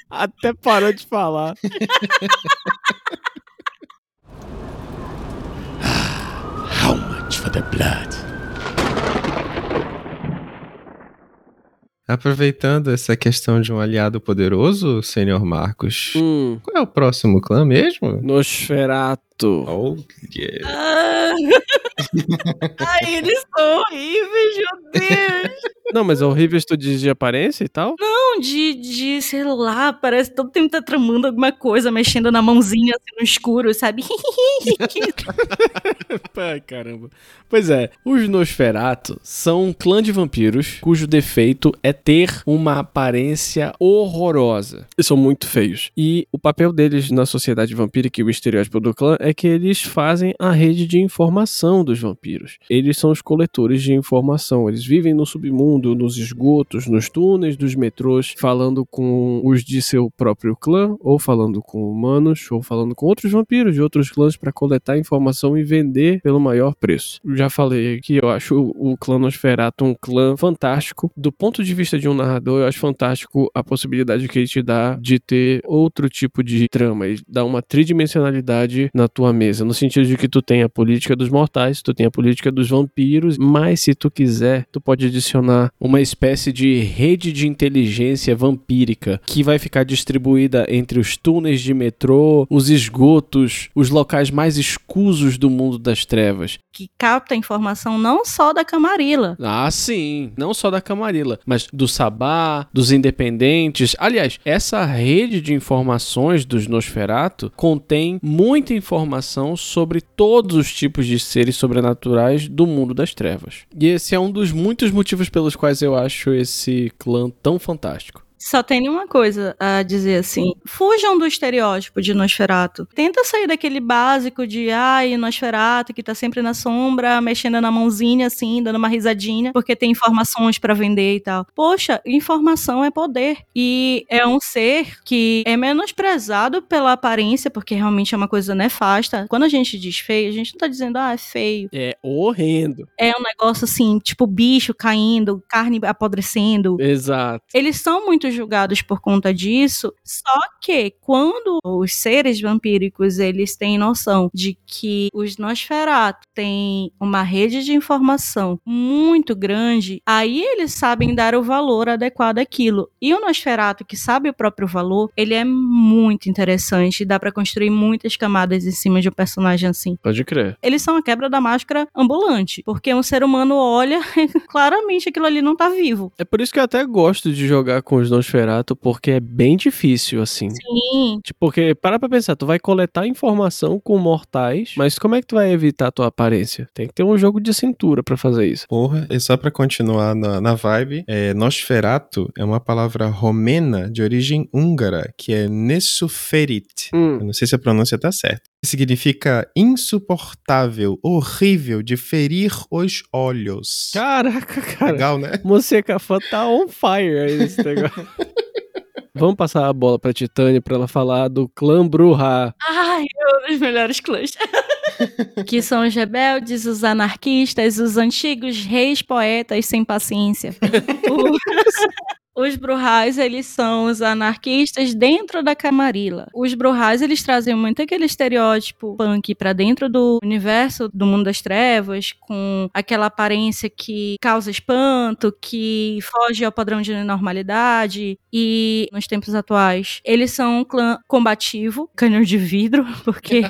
até parou de falar. How much for the blood? Aproveitando essa questão de um aliado poderoso, senhor Marcos, Hum, qual é o próximo clã mesmo? Nosferato. Oh, yeah. Ah. Ai, eles são horríveis, meu Deus. Não, mas é horrível tu diz de aparência e tal? Não, de, de, sei lá, parece que todo tempo tá tramando alguma coisa, mexendo na mãozinha assim no escuro, sabe? Ai, caramba. Pois é, os Nosferatu são um clã de vampiros cujo defeito é ter uma aparência horrorosa. Eles são muito feios. E o papel deles na sociedade vampírica e o estereótipo do clã é que eles fazem a rede de informação dos vampiros. Eles são os coletores de informação. Eles vivem no submundo nos esgotos, nos túneis dos metrôs, falando com os de seu próprio clã, ou falando com humanos, ou falando com outros vampiros de outros clãs para coletar informação e vender pelo maior preço. Já falei que eu acho o clã Nosferatu um clã fantástico. Do ponto de vista de um narrador, eu acho fantástico a possibilidade que ele te dá de ter outro tipo de trama e dar uma tridimensionalidade na tua mesa, no sentido de que tu tem a política dos mortais, tu tem a política dos vampiros, mas se tu quiser, tu pode adicionar uma espécie de rede de inteligência vampírica que vai ficar distribuída entre os túneis de metrô, os esgotos, os locais mais escusos do mundo das trevas. Que capta informação não só da Camarilla. Ah, sim, não só da Camarilla, mas do Sabá, dos independentes. Aliás, essa rede de informações dos Nosferatu contém muita informação sobre todos os tipos de seres sobrenaturais do mundo das trevas. E esse é um dos muitos motivos pelos quais eu acho esse clã tão fantástico. Só tem uma coisa a dizer assim: fujam do estereótipo de Nosferato. Tenta sair daquele básico de ai, Nosferato que tá sempre na sombra, mexendo na mãozinha assim, dando uma risadinha, porque tem informações para vender e tal. Poxa, informação é poder. E é um ser que é menosprezado pela aparência, porque realmente é uma coisa nefasta. Quando a gente diz feio, a gente não tá dizendo, ah, é feio. É horrendo. É um negócio assim, tipo bicho caindo, carne apodrecendo. Exato. Eles são muito julgados por conta disso. Só que quando os seres vampíricos eles têm noção de que os Nosferatu têm uma rede de informação muito grande, aí eles sabem dar o valor adequado àquilo. E o Nosferatu que sabe o próprio valor, ele é muito interessante, dá para construir muitas camadas em cima de um personagem assim. Pode crer. Eles são a quebra da máscara ambulante, porque um ser humano olha claramente aquilo ali não tá vivo. É por isso que eu até gosto de jogar com os Nosferatu, porque é bem difícil, assim. Sim. Tipo, porque, para pra pensar, tu vai coletar informação com mortais, mas como é que tu vai evitar a tua aparência? Tem que ter um jogo de cintura pra fazer isso. Porra, e só pra continuar na, na vibe, é, Nosferatu é uma palavra romena de origem húngara, que é Nessuferit. Hum. Eu não sei se a pronúncia tá certa. Significa insuportável, horrível, de ferir os olhos. Caraca, cara. Legal, né? Você Cafã tá on fire aí nesse negócio. Vamos passar a bola pra Titânia pra ela falar do clã Bruhá. Ai, um dos melhores clãs. que são os rebeldes, os anarquistas, os antigos reis poetas sem paciência. Os Bruhais, eles são os anarquistas dentro da Camarilla. Os Bruhais, eles trazem muito aquele estereótipo punk pra dentro do universo do mundo das trevas, com aquela aparência que causa espanto, que foge ao padrão de normalidade. E nos tempos atuais, eles são um clã combativo, canhão de vidro, porque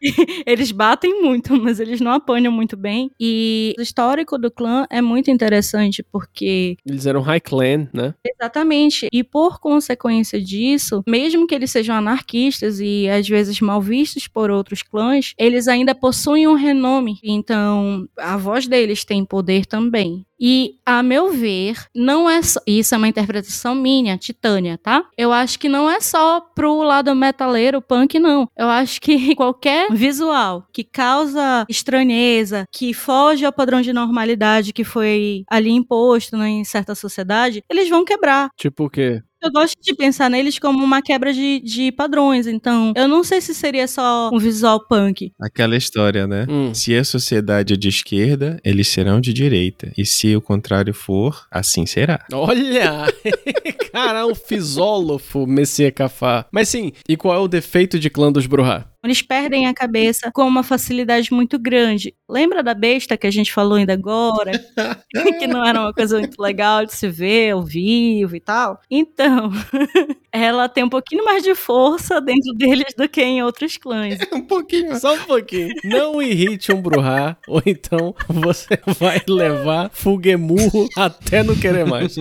eles batem muito, mas eles não apanham muito bem. E o histórico do clã é muito interessante, porque Eles eram High Clan, né? Exatamente. E por consequência disso, mesmo que eles sejam anarquistas e às vezes mal vistos por outros clãs, eles ainda possuem um renome. Então, a voz deles tem poder também. E, a meu ver, não é só. Isso é uma interpretação minha, Titânia, tá? Eu acho que não é só pro lado metaleiro, punk, não. Eu acho que qualquer visual que causa estranheza, que foge ao padrão de normalidade que foi ali imposto né, em certa sociedade, eles vão quebrar. Tipo o quê? Eu gosto de pensar neles como uma quebra de, de padrões. Então, eu não sei se seria só um visual punk. Aquela história, né? Hum. Se a sociedade é de esquerda, eles serão de direita. E se o contrário for, assim será. Olha! Cara, um fisólofo, Messias Cafá. Mas sim, e qual é o defeito de clã dos Bruhá? Eles perdem a cabeça com uma facilidade muito grande. Lembra da besta que a gente falou ainda agora? que não era uma coisa muito legal de se ver ao vivo e tal? Então, ela tem um pouquinho mais de força dentro deles do que em outros clãs. um pouquinho. Só um pouquinho. Não irrite um Bruhá, ou então você vai levar fugemurro até não querer mais.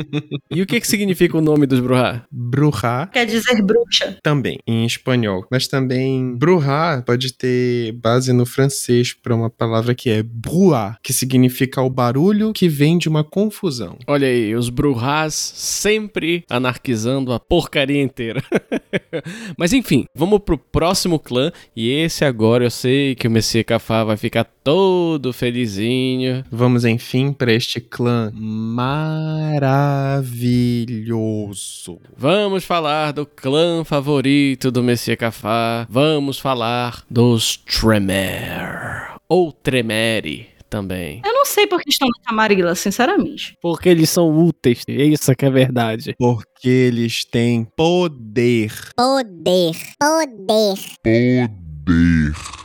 E o que, que significa o nome dos Bruhá? Bruja Quer dizer bruxa. também, em espanhol. Mas também bruja pode ter base no francês para uma palavra que é brua, que significa o barulho que vem de uma confusão. Olha aí, os Bruhás sempre anarquizando a porcaria inteira. Mas enfim, vamos pro próximo clã. E esse agora eu sei que o Messias Cafá vai ficar todo felizinho. Vamos, enfim, para este clã maravilhoso. Vamos falar do clã favorito do Messias Cafá. Vamos falar dos Tremere. Ou Tremere também. Eu não sei por que estão na Camarilla, sinceramente. Porque eles são úteis. Isso que é verdade. Porque eles têm poder. Poder. Poder.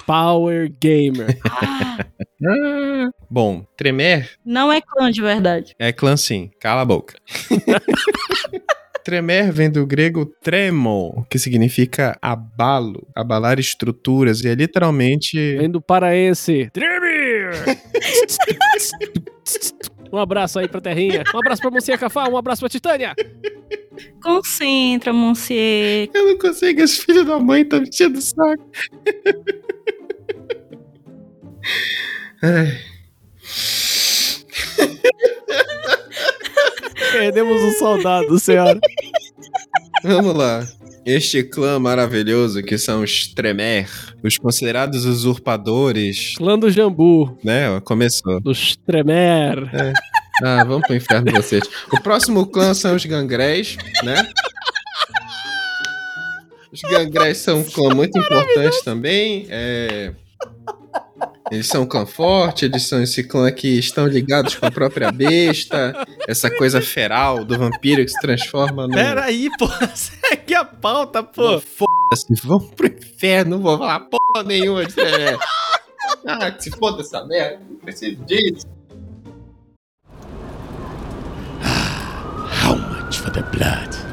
Power Gamer. Ah, Bom, Tremer não é clã de verdade. é clã sim. Cala a boca. Tremer vem do grego tremo, que significa abalo, abalar estruturas, e é literalmente. Vem do paraense. Tremere! Um abraço aí pra Terrinha. Um abraço pra Mocinha Cafá. Um abraço pra Titânia. Concentra, Monsieur. Eu não consigo, esse filho da mãe tá me enchendo o saco. Ai. Perdemos um soldado, senhora. Vamos lá. Este clã maravilhoso que são os Tremer, os considerados usurpadores, Clã do Jambu. né? ó, Começou. Dos Tremer. Ah, vamos pro inferno vocês. O próximo clã são os Gangrés, né? Os Gangrés são um clã muito importante também. É... Eles são um clã forte, eles são esse clã que estão ligados com a própria besta, essa coisa feral do vampiro que se transforma no. Peraí, pô. Segue a pauta, pô. Foda-se, vamos pro inferno, não vou falar porra nenhuma de Tremere. Ah, que se foda essa merda, não preciso disso. How much for the blood?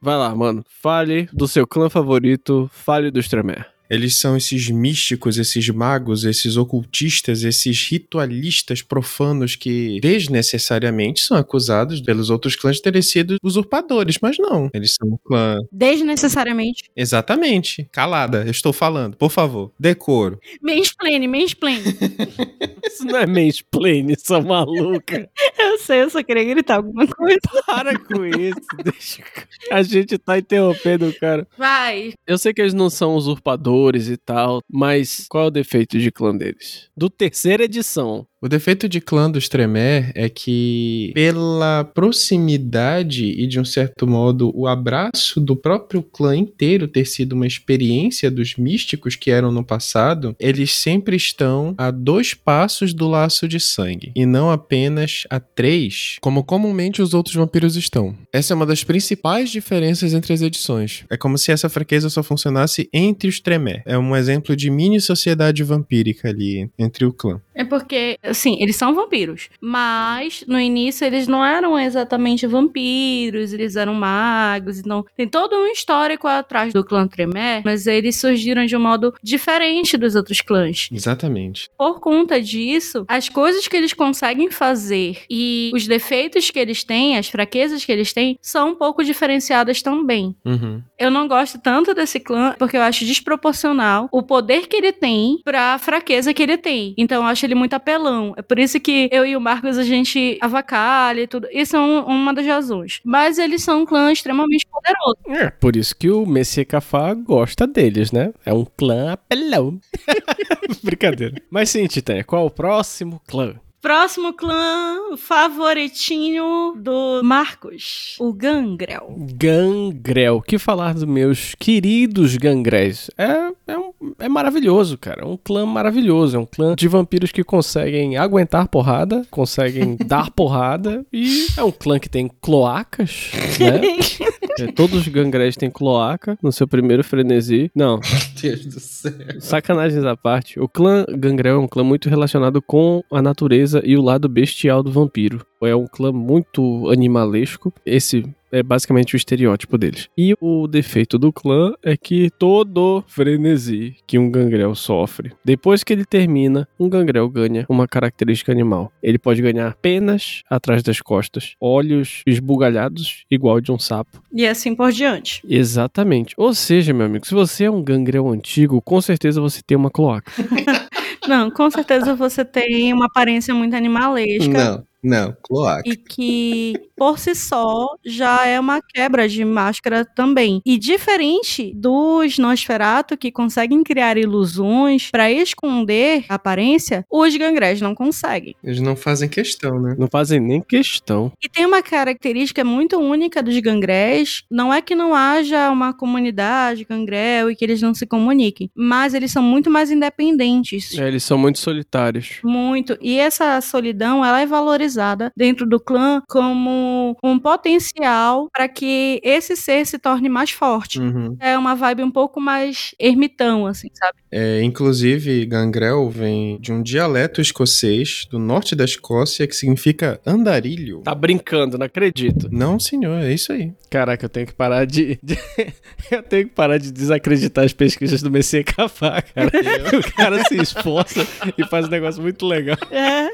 Vai lá, mano. Fale do seu clã favorito. Fale dos Tremer. Eles são esses místicos, esses magos, esses ocultistas, esses ritualistas profanos que desnecessariamente são acusados pelos outros clãs de terem sido usurpadores, mas não. Eles são um clã. Desnecessariamente. Exatamente. Calada, eu estou falando, por favor. Decoro. Mansplane, mansplane. Isso não é mansplaining, sua maluca. eu sei, eu só queria gritar alguma coisa. Para com isso. Deixa... A gente tá interrompendo o cara. Vai. Eu sei que eles não são usurpadores e tal, mas qual é o defeito de clã deles? Do terceira edição. O defeito de clã dos Tremere é que, pela proximidade e, de um certo modo, o abraço do próprio clã inteiro ter sido uma experiência dos místicos que eram no passado, eles sempre estão a dois passos do laço de sangue, e não apenas a três, como comumente os outros vampiros estão. Essa é uma das principais diferenças entre as edições. É como se essa fraqueza só funcionasse entre os Tremere. É um exemplo de mini sociedade vampírica ali entre o clã. É porque, assim, eles são vampiros. Mas, no início, eles não eram exatamente vampiros, eles eram magos. Então, tem todo um histórico atrás do clã Tremere, mas eles surgiram de um modo diferente dos outros clãs. Exatamente. Por conta disso, as coisas que eles conseguem fazer e os defeitos que eles têm, as fraquezas que eles têm, são um pouco diferenciadas também. Uhum. Eu não gosto tanto desse clã porque eu acho desproporcional o poder que ele tem pra fraqueza que ele tem. Então eu acho ele muito apelão. É por isso que eu e o Marcos a gente avacalha e tudo. Isso é um- uma das razões. Mas eles são um clã extremamente poderoso. É, por isso que o Messias Cafá gosta deles, né? É um clã apelão. Brincadeira. Mas sim, Titânia, qual o próximo clã? Próximo clã favoritinho do Marcos, o Gangrel. Gangrel. Que falar dos meus queridos gangréis? É, é, um- é maravilhoso, cara. É um clã maravilhoso. É um clã de vampiros que conseguem aguentar porrada, conseguem dar porrada. E é um clã que tem cloacas, né? É, todos os gangréis têm cloaca no seu primeiro frenesi. Não, Deus do céu. Sacanagens à parte, o clã Gangrel é um clã muito relacionado com a natureza e o lado bestial do vampiro. É um clã muito animalesco. Esse é basicamente o estereótipo deles. E o defeito do clã é que todo frenesi que um gangrel sofre, depois que ele termina, um gangrel ganha uma característica animal. Ele pode ganhar penas atrás das costas, olhos esbugalhados, igual de um sapo. E assim por diante. Exatamente. Ou seja, meu amigo, se você é um gangrel antigo, com certeza você tem uma cloaca. Não, com certeza você tem uma aparência muito animalesca. Não, Não, cloaca. e que por si só já é uma quebra de máscara também. E diferente dos Nosferatu que conseguem criar ilusões pra esconder a aparência, os gangrés não conseguem. Eles não fazem questão, né? Não fazem nem questão. E tem uma característica muito única dos gangrés, não é que não haja uma comunidade gangrel e que eles não se comuniquem, mas eles são muito mais independentes. É, eles são muito solitários. Muito. E essa solidão, ela é valorizada dentro do clã como um potencial para que esse ser se torne mais forte. Uhum. É uma vibe um pouco mais ermitão, assim, sabe? É, inclusive, gangrel vem de um dialeto escocês do norte da Escócia que significa andarilho. Tá brincando, não acredito. Não, senhor, é isso aí. Caraca, eu tenho que parar de. de- eu tenho que parar de desacreditar as pesquisas do Messias Cafá, cara. o cara se esforça e faz um negócio muito legal. É.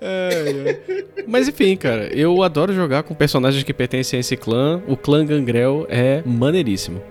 Ai, Mas enfim, cara, eu adoro jogar com personagens que pertencem a esse clã. O clã Gangrel é maneiríssimo.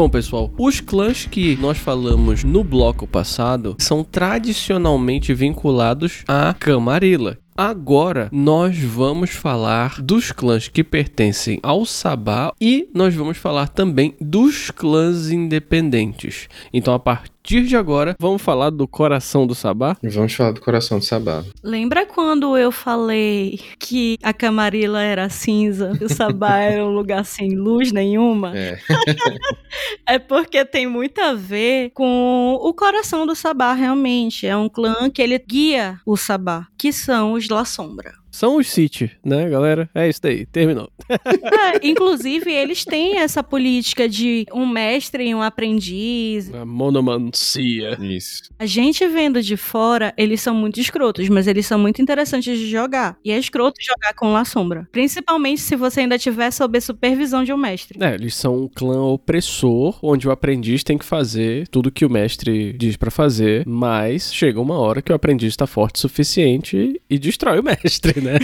Bom, pessoal, os clãs que nós falamos no bloco passado são tradicionalmente vinculados à Camarilla. Agora nós vamos falar dos clãs que pertencem ao Sabá e nós vamos falar também dos clãs independentes. Então, a partir de agora, vamos falar do coração do Sabá. Vamos falar do coração do Sabá. Lembra quando eu falei que a Camarilla era cinza e o Sabá era um lugar sem luz nenhuma? É. É porque tem muito a ver com o coração do Sabá, realmente. É um clã que ele guia o Sabá, que são os La Sombra. São os City, né, galera? É isso daí, terminou. É, inclusive, eles têm essa política de um mestre e um aprendiz. A monomancia. Isso. A gente vendo de fora, eles são muito escrotos, mas eles são muito interessantes de jogar. E é escroto jogar com La Sombra. Principalmente se você ainda tiver sob a supervisão de um mestre. É, eles são um clã opressor, onde o aprendiz tem que fazer tudo que o mestre diz pra fazer, mas chega uma hora que o aprendiz tá forte o suficiente e destrói o mestre, né?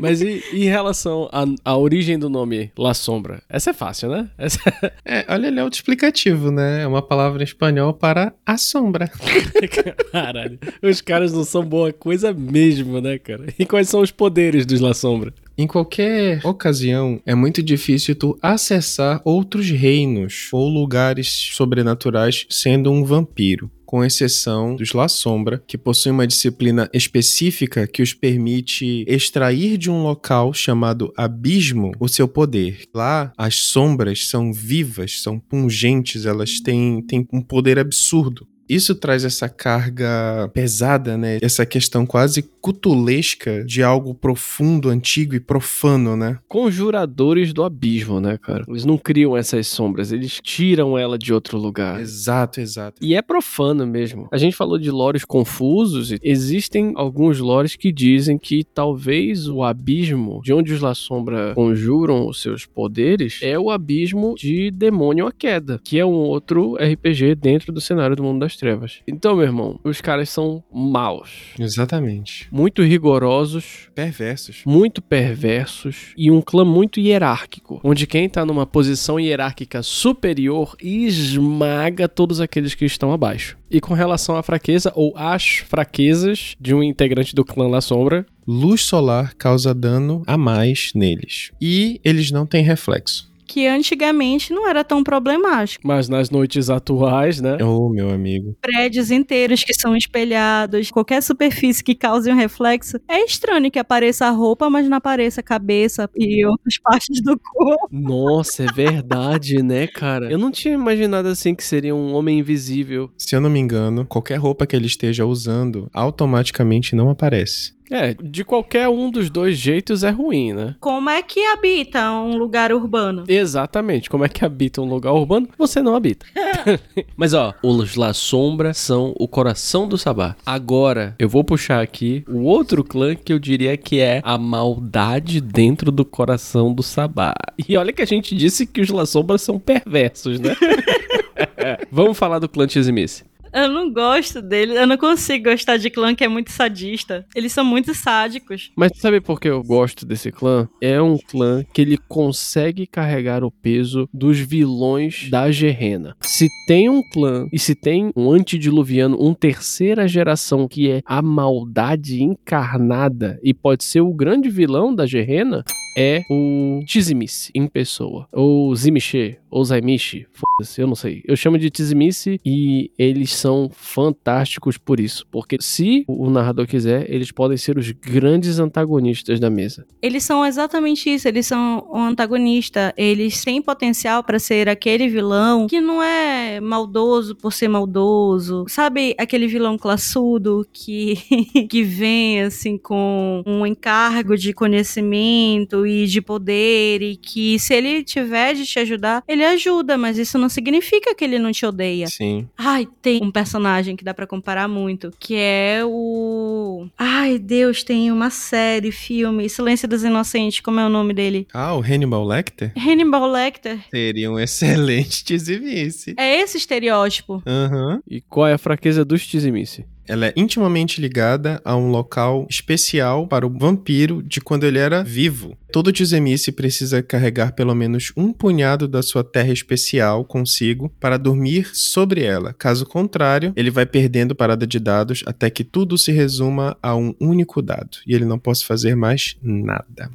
mas e, e em relação à, à origem do nome La Sombra? Essa é fácil, né? Essa... É, olha, ele é autoexplicativo, né? É uma palavra em espanhol para a sombra. Caralho, os caras não são boa coisa mesmo, né, cara? E quais são os poderes dos La Sombra? Em qualquer ocasião, é muito difícil tu acessar outros reinos ou lugares sobrenaturais sendo um vampiro. Com exceção dos La Sombra, que possuem uma disciplina específica que os permite extrair de um local chamado abismo o seu poder. Lá, as sombras são vivas, são pungentes, elas têm, têm um poder absurdo. Isso traz essa carga pesada, né? Essa questão quase cutulesca de algo profundo, antigo e profano, né? Conjuradores do abismo, né, cara? Eles não criam essas sombras, eles tiram ela de outro lugar. Exato, exato. E é profano mesmo. A gente falou de lores confusos. e Existem alguns lores que dizem que talvez o abismo de onde os La Sombra conjuram os seus poderes é o abismo de Demônio a Queda, que é um outro RPG dentro do cenário do Mundo das Trevas. Então, meu irmão, os caras são maus, Exatamente. muito rigorosos, Perversos. muito perversos e um clã muito hierárquico, onde quem tá numa posição hierárquica superior esmaga todos aqueles que estão abaixo. E com relação à fraqueza ou às fraquezas de um integrante do clã La Sombra, Luz solar causa dano a mais neles. E eles não têm reflexo. Que antigamente não era tão problemático. mas nas noites atuais, né? Oh, meu amigo. Prédios inteiros que são espelhados, qualquer superfície que cause um reflexo. É estranho que apareça a roupa, mas não apareça a cabeça e outras partes do corpo. Nossa, é verdade, né, cara? Eu não tinha imaginado assim que seria um homem invisível. Se eu não me engano, qualquer roupa que ele esteja usando automaticamente não aparece. É, de qualquer um dos dois jeitos é ruim, né? Como é que habita um lugar urbano? Exatamente. Como é que habita um lugar urbano? Você não habita. Mas ó, os La Sombra são o coração do Sabá. Agora, eu vou puxar aqui o outro clã que eu diria que é a maldade dentro do coração do Sabá. E olha que a gente disse que os La Sombra são perversos, né? Vamos falar do clã Tizimice. Eu não gosto dele. Eu não consigo gostar de clã que é muito sadista. Eles são muito sádicos. Mas sabe por que eu gosto desse clã? É um clã que ele consegue carregar o peso dos vilões da Gerrena. Se tem um clã e se tem um antediluviano, um terceira geração que é a maldade encarnada e pode ser o grande vilão da Gerrena, é o Tizimice em pessoa. Ou Zimiche, ou Zaimishi, foda-se, eu não sei. Eu chamo de Tizimice e eles são fantásticos por isso. Porque se o narrador quiser, eles podem ser os grandes antagonistas da mesa. Eles são exatamente isso. Eles são um antagonista. Eles têm potencial pra ser aquele vilão que não é maldoso por ser maldoso. Sabe aquele vilão classudo que, que vem assim com um encargo de conhecimento e de poder e que se ele tiver de te ajudar, ele ajuda, mas isso não significa que ele não te odeia. Sim. Ai, tem um personagem que dá pra comparar muito, que é o. Ai, Deus, tem uma série, filme, Silêncio dos Inocentes, como é o nome dele? Ah, o Hannibal Lecter? Hannibal Lecter. Seria um excelente Tizimice. É esse estereótipo. Aham. E qual é a fraqueza dos Tizimice? Ela é intimamente ligada a um local especial para o vampiro de quando ele era vivo. Todo Tizemice precisa carregar pelo menos um punhado da sua terra especial consigo para dormir sobre ela. Caso contrário, ele vai perdendo parada de dados até que tudo se resuma a um único dado e ele não possa fazer mais nada.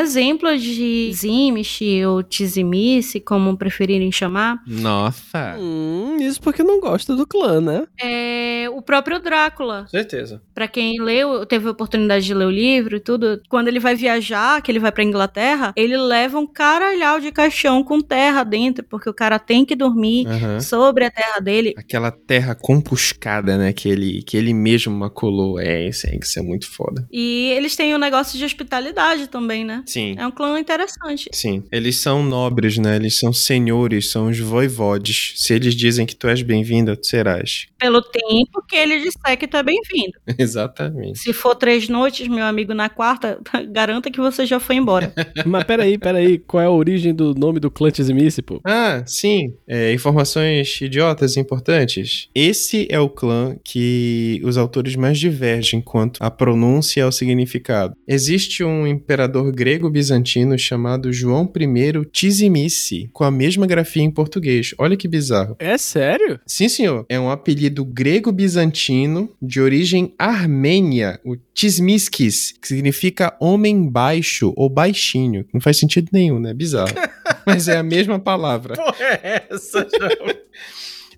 Exemplo de Zimish ou Tizimice, como preferirem chamar, Nossa! Hum, isso porque não gosta do clã, né? é o próprio Drácula. Certeza. Pra quem leu, teve a oportunidade de ler o livro e tudo, quando ele vai viajar, que ele vai pra Inglaterra, ele leva um caralhau de caixão com terra dentro, porque o cara tem que dormir Aham. sobre a terra dele. Aquela terra compuscada, né? Que ele, que ele mesmo maculou. É, isso é, isso é muito foda. E eles têm um negócio de hospitalidade também, né? Sim. É um clã interessante. Sim, eles são nobres, né? Eles são senhores, são os voivodes. Se eles dizem que tu és bem-vinda, tu serás. Pelo tempo que ele disser que tu é bem-vindo. Exatamente. Se for três noites, meu amigo, na quarta, garanta que você já foi embora. Mas peraí, peraí, qual é a origem do nome do clã Tizimice, pô? Ah, sim. É, informações idiotas importantes. Esse é o clã que os autores mais divergem quanto à pronúncia e ao significado. Existe um imperador grego-bizantino chamado João I Tizimice, com a mesma grafia em português. Olha que bizarro. É sério? Sim, senhor. É um apelido grego-bizantino de origem armênia, o Tismiskis, que significa homem baixo ou baixinho. Não faz sentido nenhum, né? Bizarro. Mas é a mesma palavra. Porra, é essa,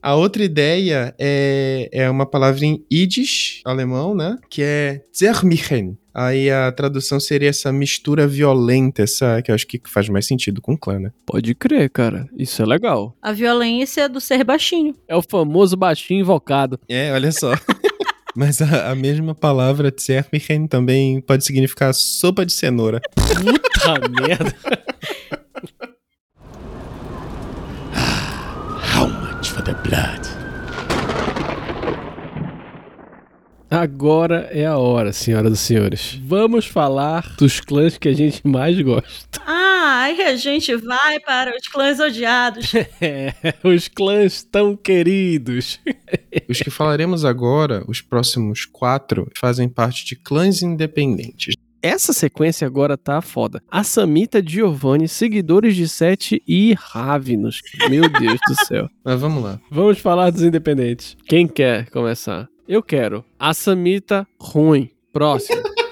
A outra ideia é, é uma palavra em Yiddish, alemão, né? Que é Zermichen. Aí a tradução seria essa mistura violenta, essa que eu acho que faz mais sentido com o clã, né? Pode crer, cara. Isso é legal. A violência do ser baixinho. É o famoso baixinho invocado. É, olha só. Mas a, a mesma palavra Zermichen também pode significar sopa de cenoura. Puta merda. How much for the blood? Agora é a hora, senhoras e senhores. Vamos falar dos clãs que a gente mais gosta. Ah, aí a gente vai para os clãs odiados. É, os clãs tão queridos. Os que falaremos agora, os próximos quatro, fazem parte de clãs independentes. Essa sequência agora tá foda. A Samita, Giovanni, seguidores de Sete e Ravenos. Meu Deus do céu. Mas vamos lá. Vamos falar dos independentes. Quem quer começar? Eu quero. A Samita, ruim. Próximo.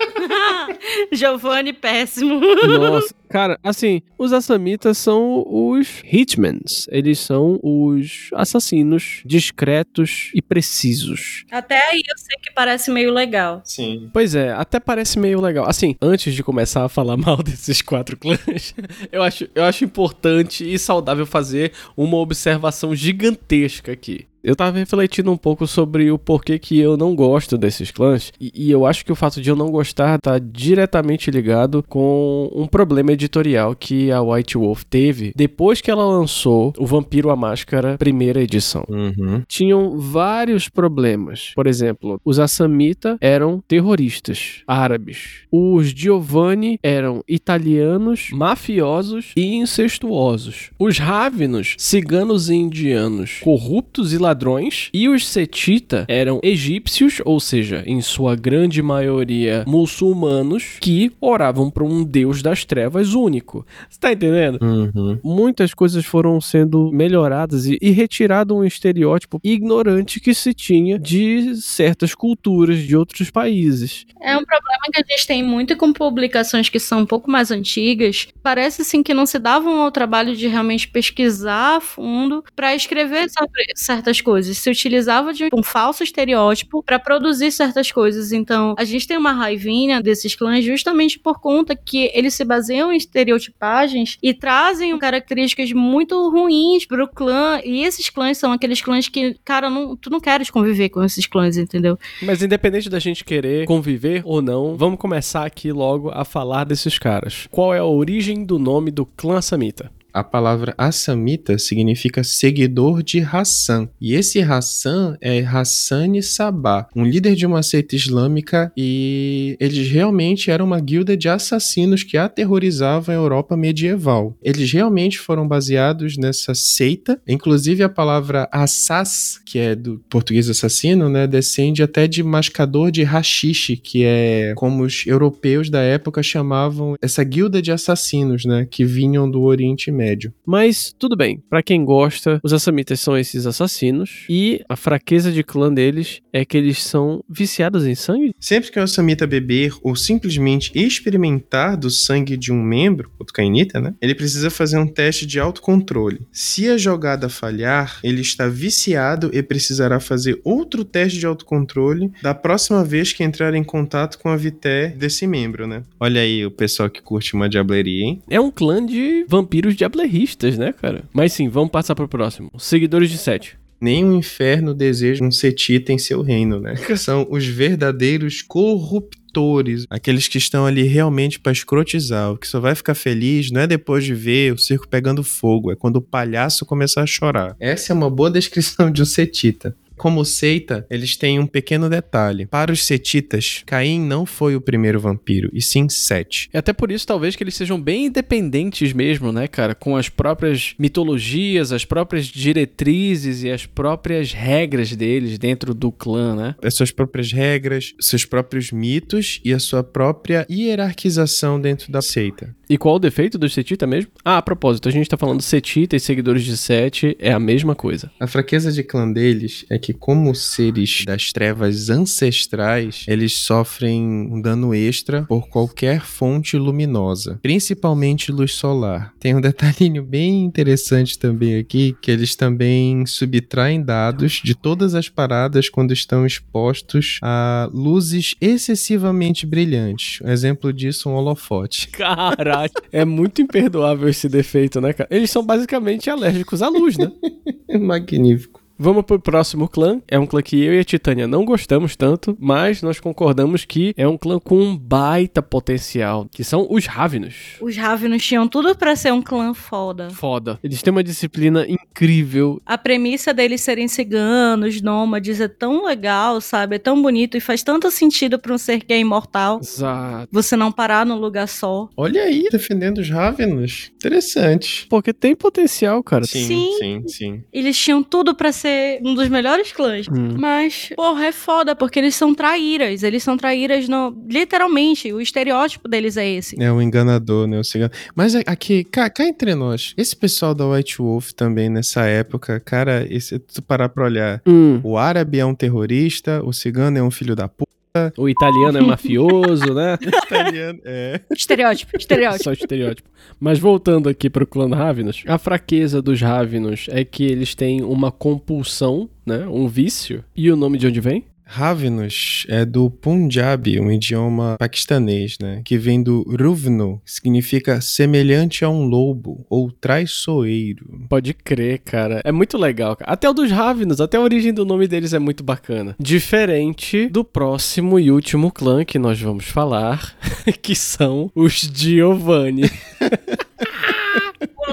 Giovanni, péssimo. Nossa, cara, assim, os Assamitas são os Hitmans. Eles são os assassinos discretos e precisos. Até aí eu sei que parece meio legal. Sim. Pois é, até parece meio legal. Assim, antes de começar a falar mal desses quatro clãs, eu acho, eu acho importante e saudável fazer uma observação gigantesca aqui. Eu tava refletindo um pouco sobre o porquê que eu não gosto desses clãs, e, e eu acho que o fato de eu não gostar tá diretamente ligado com um problema editorial que a White Wolf teve depois que ela lançou o Vampiro à Máscara primeira edição Uhum. tinham vários problemas. Por exemplo, os Assamita eram terroristas árabes. Os Giovanni eram italianos, mafiosos e incestuosos. Os Ravenos, ciganos e indianos, corruptos e ladrões. E os Setita eram egípcios, ou seja, em sua grande maioria muçulmanos, que oravam para um deus das trevas único. Você tá entendendo? Uhum. Muitas coisas foram sendo melhoradas e, e retirado um estereótipo ignorante que se tinha de certas culturas de outros países. É um problema que a gente tem muito com publicações que são um pouco mais antigas. Parece assim que não se davam ao trabalho de realmente pesquisar a fundo para escrever sobre certas coisas. Se utilizava de um falso estereótipo para produzir certas coisas. Então, a gente tem uma raivinha desses clãs justamente por conta que eles se baseiam em estereotipagens e trazem características muito ruins pro clã. E esses clãs são aqueles clãs que, cara, não, tu não queres conviver com esses clãs, entendeu? Mas independente da gente querer conviver ou não, vamos começar aqui logo a falar desses caras. Qual é a origem do nome do clã Samita? A palavra Assamita significa seguidor de Hassan. E esse Hassan é Hassani Sabah, um líder de uma seita islâmica e eles realmente eram uma guilda de assassinos que aterrorizavam a Europa medieval. Eles realmente foram baseados nessa seita, inclusive a palavra Assas, que é do português assassino, né, descende até de mascador de rachixe, que é como os europeus da época chamavam essa guilda de assassinos, né, que vinham do Oriente Médio. Mas tudo bem, pra quem gosta, os Assamitas são esses assassinos e a fraqueza de clã deles é que eles são viciados em sangue. Sempre que o Assamita beber ou simplesmente experimentar do sangue de um membro, o Tucainita, né? Ele precisa fazer um teste de autocontrole. Se a jogada falhar, ele está viciado e precisará fazer outro teste de autocontrole da próxima vez que entrar em contato com a vité desse membro, né? Olha aí o pessoal que curte uma diableria, hein? É um clã de vampiros diablerristas, né, cara? Mas sim, vamos passar pro próximo. Seguidores de Sete. Nem o inferno deseja um setita em seu reino, né? São os verdadeiros corruptores, aqueles que estão ali realmente pra escrotizar. O que só vai ficar feliz não é depois de ver o circo pegando fogo, é quando o palhaço começar a chorar. Essa é uma boa descrição de um setita. Como seita, eles têm um pequeno detalhe. Para os setitas, Caim não foi o primeiro vampiro, e sim Sete. É até por isso, talvez, que eles sejam bem independentes mesmo, né, cara? Com as próprias mitologias, as próprias diretrizes e as próprias regras deles dentro do clã, né? As suas próprias regras, seus próprios mitos e a sua própria hierarquização dentro da seita. E qual o defeito dos Setita mesmo? Ah, a propósito, a gente tá falando Setita e seguidores de Sete, é a mesma coisa. A fraqueza de clã deles é que, como seres das trevas ancestrais, eles sofrem um dano extra por qualquer fonte luminosa, principalmente luz solar. Tem um detalhinho bem interessante também aqui, que eles também subtraem dados de todas as paradas quando estão expostos a luzes excessivamente brilhantes. Um exemplo disso, um holofote. Caralho, é muito imperdoável esse defeito, né, cara? Eles são basicamente alérgicos à luz, né? Magnífico. Vamos pro próximo clã. É um clã que eu e a Titânia não gostamos tanto, mas nós concordamos que é um clã com um baita potencial, que são os Ravenos. Os Ravenos tinham tudo pra ser um clã foda. Foda. Eles têm uma disciplina incrível. A premissa deles serem ciganos, nômades, é tão legal, sabe? É tão bonito e faz tanto sentido pra um ser que é imortal. Exato. Você não parar num lugar só. Olha aí, defendendo os Ravenos. Interessante. Porque tem potencial, cara. Sim, Sim. sim, sim. Eles tinham tudo pra ser um dos melhores clãs. Hum. Mas, porra, é foda, porque eles são traíras. Eles são traíras no. Literalmente, o estereótipo deles é esse. É um enganador, né? O cigano. Mas aqui, cá, cá entre nós, esse pessoal da White Wolf também nessa época, cara, esse, tu parar pra olhar, Hum. o árabe é um terrorista, o cigano é um filho da puta. O italiano é mafioso, né? O italiano é. Estereótipo, estereótipo. Só estereótipo. Mas voltando aqui pro clã Ravenos, a fraqueza dos Ravenos é que eles têm uma compulsão, né? Um vício. E o nome de onde vem? Ravenos é do Punjabi, um idioma paquistanês, né? Que vem do Ruvno, que significa semelhante a um lobo ou traiçoeiro. Pode crer, cara. É muito legal. cara. Até o dos Ravenos, até a origem do nome deles é muito bacana. Diferente do próximo e último clã que nós vamos falar, que são os Giovanni.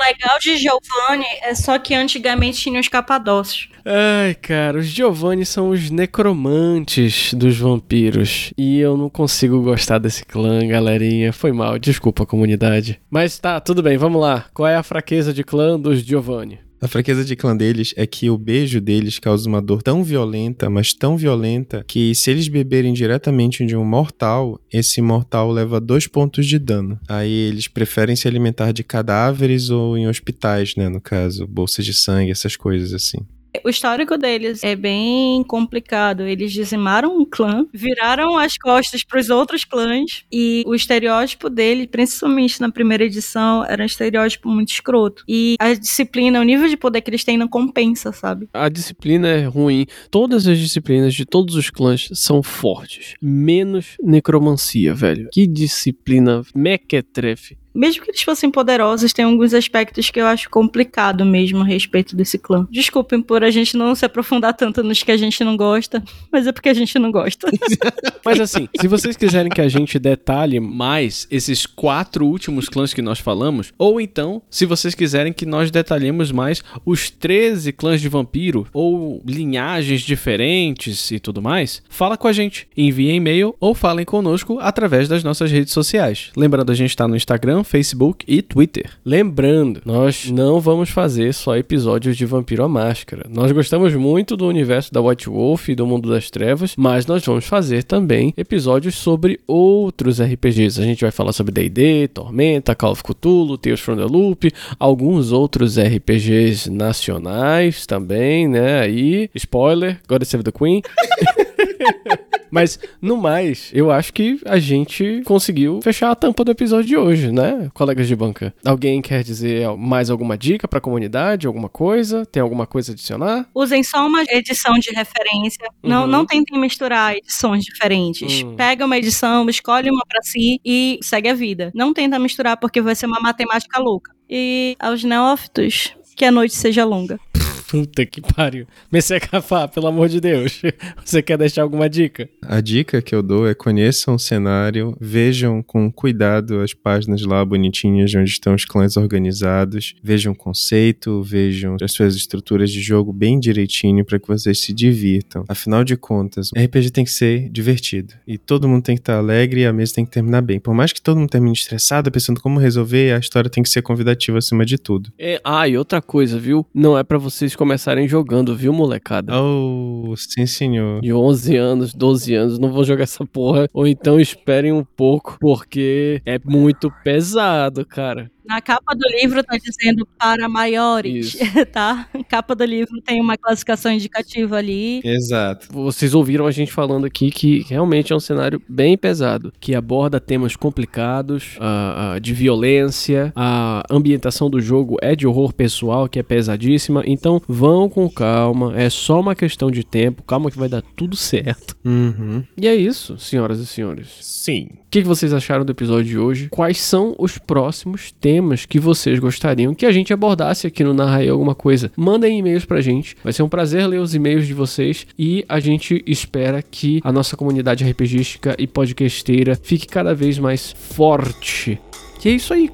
Legal de Giovanni é só que antigamente tinha os capadócios. Ai, cara, os Giovanni são os necromantes dos vampiros. E eu não consigo gostar desse clã, galerinha. Foi mal, desculpa, comunidade. Mas tá, tudo bem, vamos lá. Qual é a fraqueza de clã dos Giovanni? A fraqueza de clã deles é que o beijo deles causa uma dor tão violenta, mas tão violenta, que se eles beberem diretamente de um mortal, esse mortal leva dois pontos de dano. Aí eles preferem se alimentar de cadáveres ou em hospitais, né? No caso, bolsas de sangue, essas coisas assim. O histórico deles é bem complicado. Eles dizimaram um clã, viraram as costas para os outros clãs e o estereótipo dele, principalmente na primeira edição, era um estereótipo muito escroto. E a disciplina, o nível de poder que eles têm não compensa, sabe? A disciplina é ruim. Todas as disciplinas de todos os clãs são fortes. Menos necromancia, velho. Que disciplina mequetrefe. Mesmo que eles fossem poderosos, tem alguns aspectos que eu acho complicado mesmo a respeito desse clã. Desculpem por a gente não se aprofundar tanto nos que a gente não gosta, mas é porque a gente não gosta. Mas assim, se vocês quiserem que a gente detalhe mais esses quatro últimos clãs que nós falamos, ou então, se vocês quiserem que nós detalhemos mais os 13 clãs de vampiro, ou linhagens diferentes e tudo mais, fala com a gente. Envie e-mail ou falem conosco através das nossas redes sociais. Lembrando, a gente está no Instagram, Facebook e Twitter. Lembrando, nós não vamos fazer só episódios de Vampiro à Máscara. Nós gostamos muito do universo da White Wolf e do Mundo das Trevas, mas nós vamos fazer também episódios sobre outros RPGs. A gente vai falar sobre D&D, Tormenta, Call of Cthulhu, Tales from the Loop, alguns outros RPGs nacionais também, né? Aí, spoiler, God Save the Queen. Mas, no mais, eu acho que a gente conseguiu fechar a tampa do episódio de hoje, né, colegas de banca? Alguém quer dizer mais alguma dica pra comunidade, alguma coisa? Tem alguma coisa a adicionar? Usem só uma edição de referência. Não, Uhum. não tentem misturar edições diferentes. Hum. Pega uma edição, escolhe uma pra si e segue a vida. Não tenta misturar porque vai ser uma matemática louca. E aos neófitos, que a noite seja longa. Puta que pariu. Messé Cafá, pelo amor de Deus. Você quer deixar alguma dica? A dica que eu dou é conheçam o cenário, vejam com cuidado as páginas lá bonitinhas de onde estão os clãs organizados, vejam o conceito, vejam as suas estruturas de jogo bem direitinho para que vocês se divirtam. Afinal de contas, RPG tem que ser divertido e todo mundo tem que estar alegre e a mesa tem que terminar bem. Por mais que todo mundo termine estressado, pensando como resolver, a história tem que ser convidativa acima de tudo. É, ah, e outra coisa, viu? Não é pra vocês começarem jogando, viu, molecada? Oh, sim senhor. De 11 anos, 12 anos, não vou jogar essa porra. Ou então esperem um pouco, porque é muito pesado, cara. Na capa do livro tá dizendo para maiores, Isso. tá? A capa do livro tem uma classificação indicativa ali. Exato. Vocês ouviram a gente falando aqui que realmente é um cenário bem pesado, que aborda temas complicados, ah, ah, de violência, a ambientação do jogo é de horror pessoal, que é pesadíssima. Então vão com calma, é só uma questão de tempo, calma que vai dar tudo certo. Uhum. E é isso, senhoras e senhores. Sim. O que, que vocês acharam do episódio de hoje? Quais são os próximos temas que vocês gostariam que a gente abordasse aqui no Narra aí alguma coisa? Mandem e-mails pra gente. Vai ser um prazer ler os e-mails de vocês e a gente espera que a nossa comunidade RPGística e podcasteira fique cada vez mais forte. E é isso aí.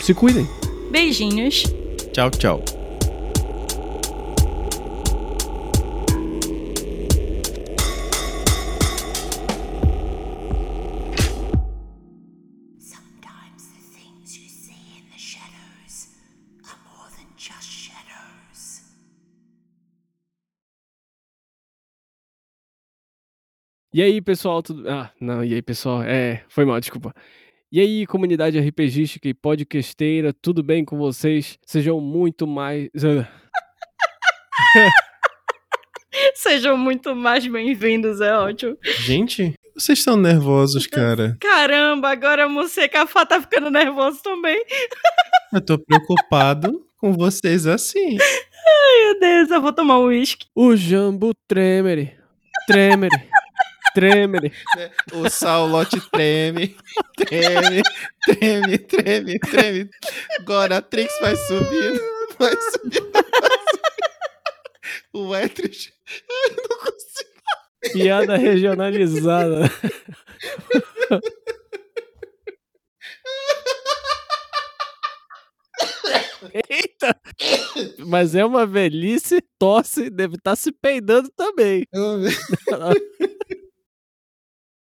Se cuidem. Beijinhos. Tchau, tchau. E aí, pessoal, tudo. Ah, não, e aí, pessoal? É, foi mal, desculpa. E aí, comunidade RPGística e podcasteira, tudo bem com vocês? Sejam muito mais. Sejam muito mais bem-vindos, é ótimo. Gente, vocês estão nervosos, cara. Caramba, agora você Cafá tá ficando nervoso também. Eu tô preocupado com vocês assim. Meu Deus, eu vou tomar um uísque. O Jambo Tremere. Tremere. Tremere. O Saulote treme, treme, treme, treme, treme. Agora a Trix vai subindo, vai subindo. vai subindo. O Etrish, eu não consigo. Piada regionalizada. Eita! Mas é uma velhice, tosse, deve estar se peidando também.